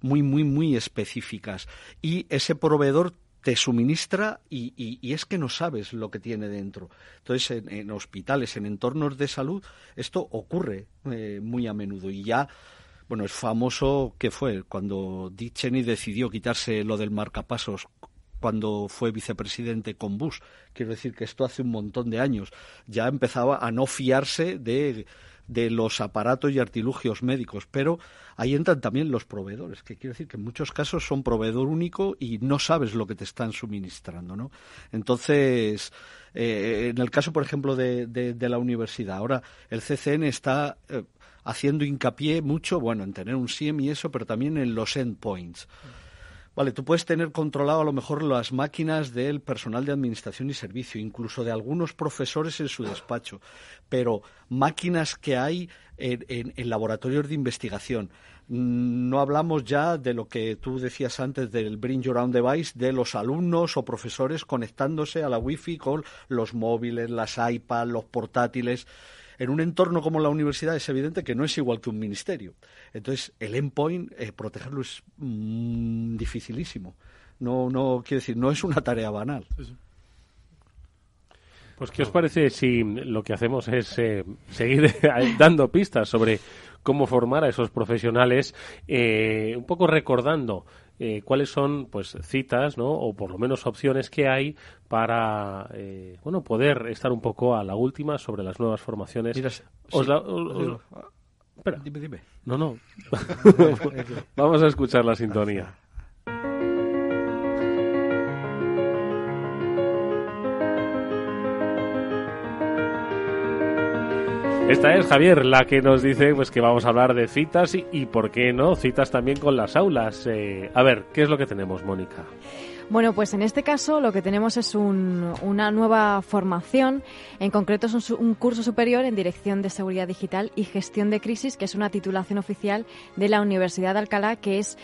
muy, muy, muy específicas, y ese proveedor te suministra y, es que no sabes lo que tiene dentro. Entonces, en, hospitales, en entornos de salud, esto ocurre eh, muy a menudo y ya bueno, es famoso que fue cuando Dick Cheney decidió quitarse lo del marcapasos cuando fue vicepresidente con Bush. Quiero decir que esto hace un montón de años. Ya empezaba a no fiarse de, de los aparatos y artilugios médicos, pero ahí entran también los proveedores, que quiero decir que en muchos casos son proveedor único y no sabes lo que te están suministrando, ¿no? Entonces, eh, en el caso, por ejemplo, de, de, la universidad, ahora el CCN está eh, haciendo hincapié mucho, bueno, en tener un SIEM y eso, pero también en los endpoints. Vale, tú puedes tener controlado a lo mejor las máquinas del personal de administración y servicio, incluso de algunos profesores en su despacho, pero máquinas que hay en, laboratorios de investigación. Mm, no hablamos ya de lo que tú decías antes del Bring Your Own Device, de los alumnos o profesores conectándose a la Wi-Fi con los móviles, las iPads, los portátiles en un entorno como la universidad es evidente que no es igual que un ministerio. Entonces, el endpoint, eh, protegerlo es mm, dificilísimo. No, no, quiero decir, no es una tarea banal. Pues, ¿qué os parece si lo que hacemos es eh, seguir dando pistas sobre cómo formar a esos profesionales, eh, un poco recordando eh, cuáles son pues citas no o por lo menos opciones que hay para eh, bueno poder estar un poco a la última sobre las nuevas formaciones espera dime dime no no vamos a escuchar la sintonía Esta es Javier, la que nos dice pues que vamos a hablar de citas y, por qué no, citas también con las aulas. Eh, a ver, ¿qué es lo que tenemos, Mónica? Bueno, pues en este caso lo que tenemos es una nueva formación, en concreto es un, un, curso superior en Dirección de Seguridad Digital y Gestión de Crisis, que es una titulación oficial de la Universidad de Alcalá, que es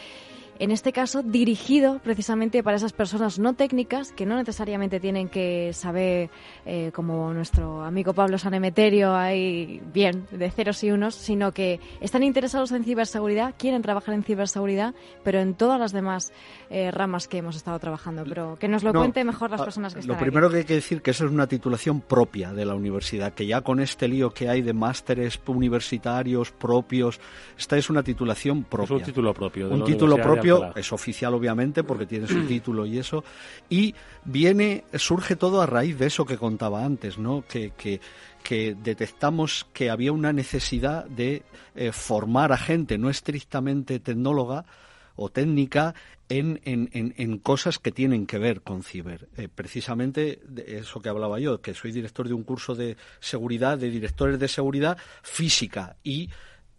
en este caso dirigido precisamente para esas personas no técnicas que no necesariamente tienen que saber, eh, como nuestro amigo Pablo Sanemeterio, ahí bien, de ceros y unos, sino que están interesados en ciberseguridad, quieren trabajar en ciberseguridad, pero en todas las demás eh, ramas que hemos estado trabajando. Pero que nos lo cuente mejor las ah, personas que están Lo primero que hay que decir que eso es una titulación propia de la universidad, que ya con este lío que hay de másteres universitarios propios, esta es una titulación propia. Es un título propio. un título propio es oficial obviamente porque tiene su título y eso, y viene, surge todo a raíz de eso que contaba antes, ¿no? Que, que, detectamos que había una necesidad de eh, formar a gente no estrictamente tecnóloga o técnica en, en, en, cosas que tienen que ver con ciber. Eh, precisamente de eso que hablaba yo, que soy director de un curso de seguridad, de directores de seguridad física y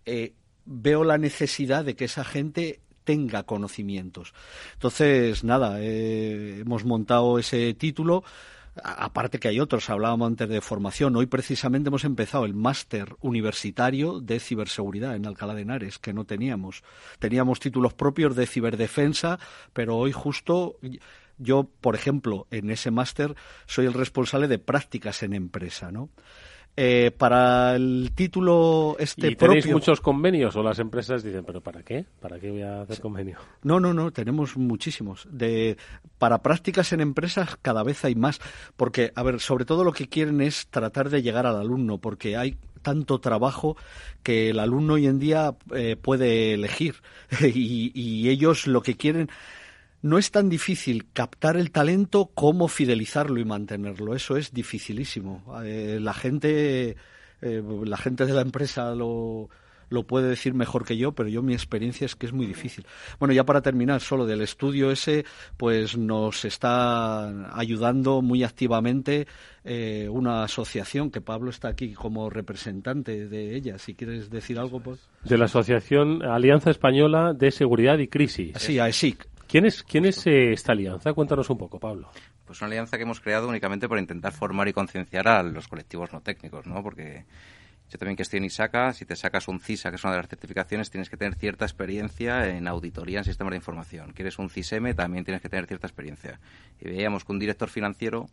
eh, veo la necesidad de que esa gente tenga conocimientos. Entonces, nada, eh, hemos montado ese título. Aparte que hay otros, hablábamos antes de formación. Hoy precisamente hemos empezado el máster universitario de ciberseguridad en Alcalá de Henares, que no teníamos. Teníamos títulos propios de ciberdefensa, pero hoy justo yo, por ejemplo, en ese máster soy el responsable de prácticas en empresa, ¿no? Eh, para el título este ¿Y tenéis muchos convenios o las empresas dicen, pero ¿para qué? ¿Para qué voy a hacer convenio? No, no, no, tenemos muchísimos. De, para prácticas en empresas cada vez hay más, porque, a ver, sobre todo lo que quieren es tratar de llegar al alumno, porque hay tanto trabajo que el alumno hoy en día eh, puede elegir y, y ellos lo que quieren no es tan difícil captar el talento como fidelizarlo y mantenerlo. Eso es dificilísimo. Eh, la gente, eh, la gente de la empresa lo, lo puede decir mejor que yo, pero yo mi experiencia es que es muy difícil. Bueno, ya para terminar, solo del estudio ese, pues nos está ayudando muy activamente eh, una asociación, que Pablo está aquí como representante de ella. Si quieres decir algo, pues. De la Asociación Alianza Española de Seguridad y Crisis. Sí, AESIC. ¿Quién es, quién es eh, esta alianza? Cuéntanos un poco, Pablo. Pues una alianza que hemos creado únicamente por intentar formar y concienciar a los colectivos no técnicos, ¿no? Porque yo también que estoy en ISACA, si te sacas un CISA, que es una de las certificaciones, tienes que tener cierta experiencia en auditoría en sistemas de información. Quieres un CISM, también tienes que tener cierta experiencia. Y veíamos que un director financiero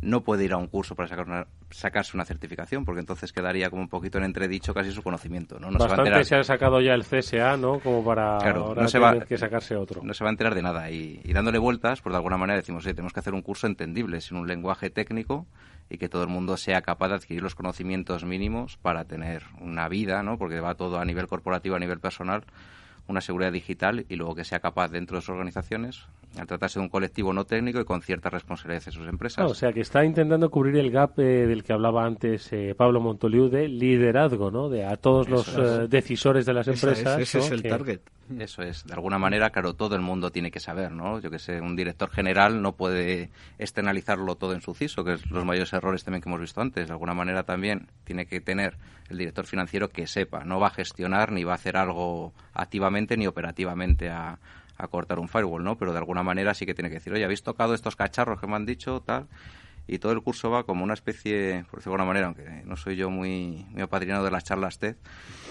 no puede ir a un curso para sacar una, sacarse una certificación, porque entonces quedaría como un poquito en entredicho casi su conocimiento. ¿no? no Bastante se, ha sacado ya el CSA, ¿no? Como para ahora no se va, que sacarse otro. No se va a enterar de nada. Y, dándole vueltas, pues de alguna manera decimos, sí, tenemos que hacer un curso entendible, sin un lenguaje técnico y que todo el mundo sea capaz de adquirir los conocimientos mínimos para tener una vida, ¿no? Porque va todo a nivel corporativo, a nivel personal, una seguridad digital y luego que sea capaz dentro de sus organizaciones, al tratarse de un colectivo no técnico y con ciertas responsabilidades de sus empresas. o sea, que está intentando cubrir el gap eh, del que hablaba antes eh, Pablo Montoliu de liderazgo, ¿no? De a todos los eh, decisores de las empresas. ese es el target. Eso es. De alguna manera, claro, todo el mundo tiene que saber, ¿no? Yo que sé, un director general no puede externalizarlo todo en su CISO, que es los mayores errores también que hemos visto antes. De alguna manera también tiene que tener el director financiero que sepa, no va a gestionar ni va a hacer algo activamente ni operativamente a, a cortar un firewall, ¿no? Pero de alguna manera sí que tiene que decir, oye, ¿habéis tocado estos cacharros que me han dicho, tal? y todo el curso va como una especie, por decirlo de alguna manera, aunque no soy yo muy, muy apadrinado de las charlas TED,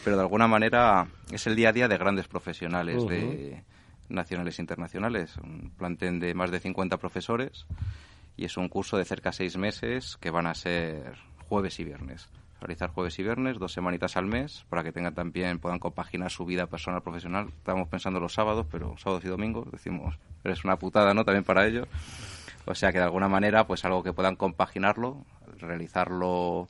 pero de alguna manera es el día a día de grandes profesionales de nacionales e internacionales. Un plantel de más de 50 profesores y es un curso de cerca de seis meses que van a ser jueves y viernes. Realizar jueves y viernes, dos semanitas al mes, para que tengan también, puedan compaginar su vida personal profesional. Estábamos pensando los sábados, pero sábados y domingos, decimos, es una putada, ¿no? También para ellos. O sea que de alguna manera, pues algo que puedan compaginarlo, realizarlo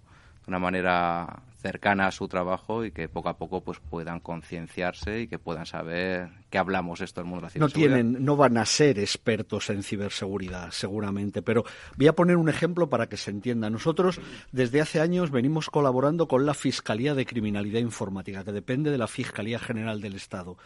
de una manera cercana a su trabajo y que poco a poco pues puedan concienciarse y que puedan saber qué hablamos esto del mundo de la ciberseguridad. No tienen, no van a ser expertos en ciberseguridad, seguramente, pero voy a poner un ejemplo para que se entienda. Nosotros desde hace años venimos colaborando con la Fiscalía de Criminalidad Informática, que depende de la Fiscalía General del Estado.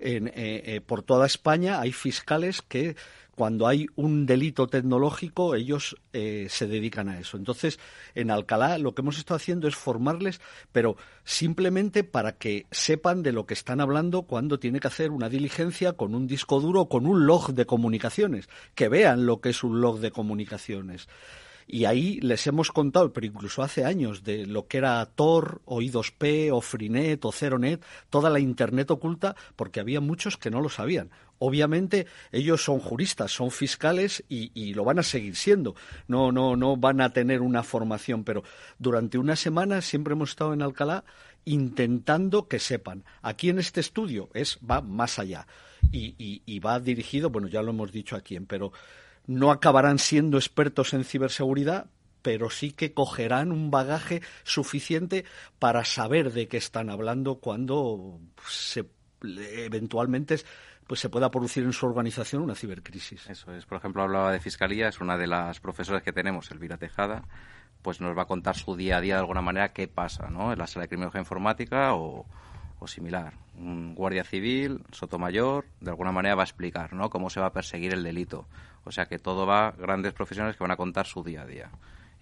En, eh, eh, por toda España hay fiscales que cuando hay un delito tecnológico, ellos eh, se dedican a eso. Entonces, en Alcalá lo que hemos estado haciendo es formarles, pero simplemente para que sepan de lo que están hablando cuando tiene que hacer una diligencia con un disco duro con un log de comunicaciones, que vean lo que es un log de comunicaciones. Y ahí les hemos contado, pero incluso hace años, de lo que era Tor, o I2P, o Freenet, o Ceronet, toda la Internet oculta, porque había muchos que no lo sabían. Obviamente ellos son juristas, son fiscales y, lo van a seguir siendo. No, no, no van a tener una formación, pero durante una semana siempre hemos estado en Alcalá intentando que sepan. Aquí en este estudio es va más allá y, y va dirigido, bueno, ya lo hemos dicho aquí, pero no acabarán siendo expertos en ciberseguridad, pero sí que cogerán un bagaje suficiente para saber de qué están hablando cuando se eventualmente pues se pueda producir en su organización una cibercrisis. Eso es. Por ejemplo, hablaba de fiscalía, es una de las profesoras que tenemos, Elvira Tejada, pues nos va a contar su día a día de alguna manera qué pasa, ¿no? En la sala de criminología informática o, o similar. Un guardia civil, Sotomayor, de alguna manera va a explicar, ¿no? Cómo se va a perseguir el delito. O sea que todo va grandes profesionales que van a contar su día a día.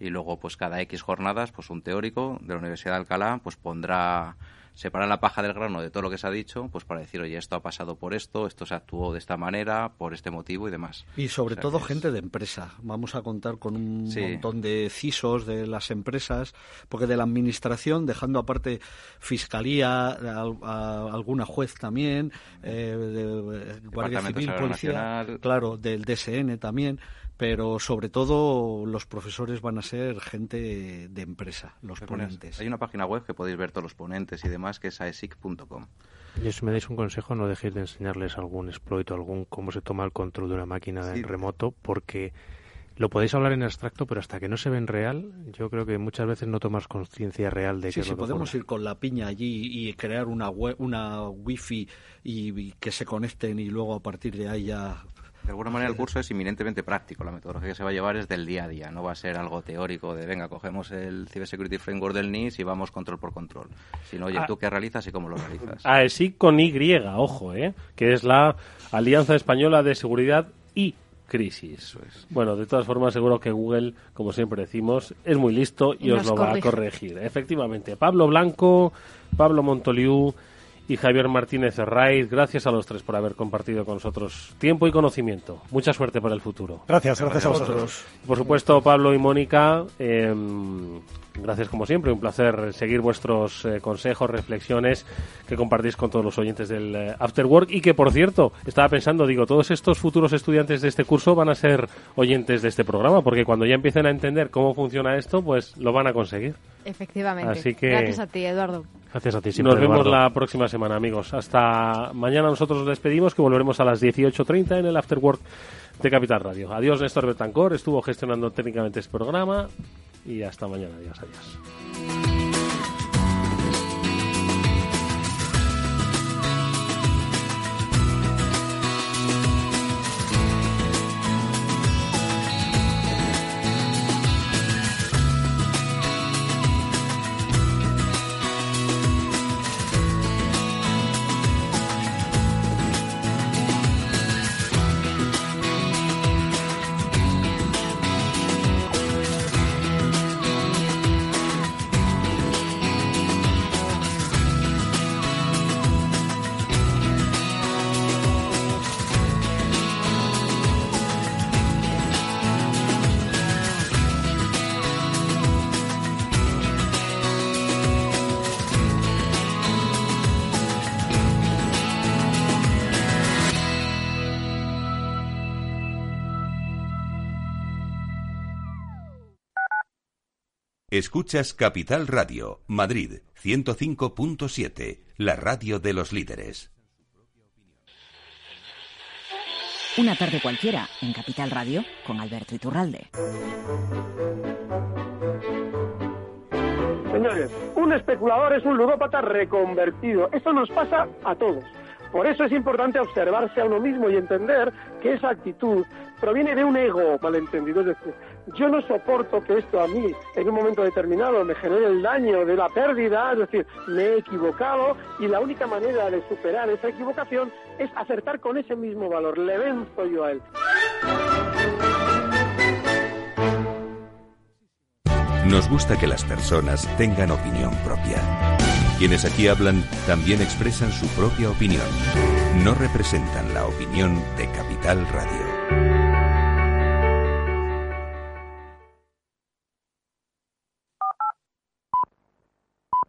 Y luego, pues cada X jornadas, pues un teórico de la Universidad de Alcalá, pues pondrá separar la paja del grano de todo lo que se ha dicho, pues para decir, oye, esto ha pasado por esto, esto se actuó de esta manera, por este motivo y demás. Y sobre todo gente de empresa. Vamos a contar con un montón de CISOs de las empresas, porque de la administración, dejando aparte fiscalía, alguna juez también, eh, de, Guardia Civil, Policía, claro, del DSN también pero sobre todo los profesores van a ser gente de empresa, los ponentes. Hay una página web que podéis ver todos los ponentes y demás, que es aesic.com. Y si me dais un consejo, no dejéis de enseñarles algún exploit o algún cómo se toma el control de una máquina en remoto, porque lo podéis hablar en abstracto, pero hasta que no se ve en real, yo creo que muchas veces no tomas conciencia real de sí, que si podemos ir con la piña allí y crear una web, una wifi y, que se conecten y luego a partir de ahí ya de alguna manera el curso es inminentemente práctico. La metodología que se va a llevar es del día a día. No va a ser algo teórico de, venga, cogemos el Cybersecurity Framework del NIS y vamos control por control. Sino, oye, ah. ¿tú qué realizas y cómo lo realizas? AESIC ah, con Y, ojo, ¿eh? Que es la Alianza Española de Seguridad y crisis. Bueno, de todas formas, seguro que Google, como siempre decimos, es muy listo y, os lo va a corregir. Efectivamente, Pablo Blanco, Pablo Montoliu y Javier Martínez Raiz. Gracias a los tres por haber compartido con nosotros tiempo y conocimiento. Mucha suerte para el futuro. Gracias, gracias, a vosotros. Por supuesto, Pablo y Mónica, em, Gracias como siempre, un placer seguir vuestros eh, consejos, reflexiones que compartís con todos los oyentes del eh, After Work y que por cierto, estaba pensando, digo, todos estos futuros estudiantes de este curso van a ser oyentes de este programa porque cuando ya empiecen a entender cómo funciona esto, pues lo van a conseguir. Efectivamente. Así que- Gracias a ti, Eduardo. Gracias a ti siempre, Nos vemos Eduardo. la próxima semana, amigos. Hasta mañana nosotros nos despedimos, que volveremos a las 18.30 en el After Work de Capital Radio. Adiós, Néstor Betancor. Estuvo gestionando técnicamente este programa. Y hasta mañana. Adiós, adiós. Escuchas Capital Radio, Madrid 105.7, la radio de los líderes. Una tarde cualquiera en Capital Radio con Alberto Iturralde. Señores, un especulador es un ludópata reconvertido. Esto nos pasa a todos. Por eso es importante observarse a uno mismo y entender que esa actitud proviene de un ego malentendido. Es decir, yo no soporto que esto a mí en un momento determinado me genere el daño de la pérdida, es decir, me he equivocado y la única manera de superar esa equivocación es acertar con ese mismo valor. Le venzo yo a él. Nos gusta que las personas tengan opinión propia. Quienes aquí hablan también expresan su propia opinión. No representan la opinión de Capital Radio.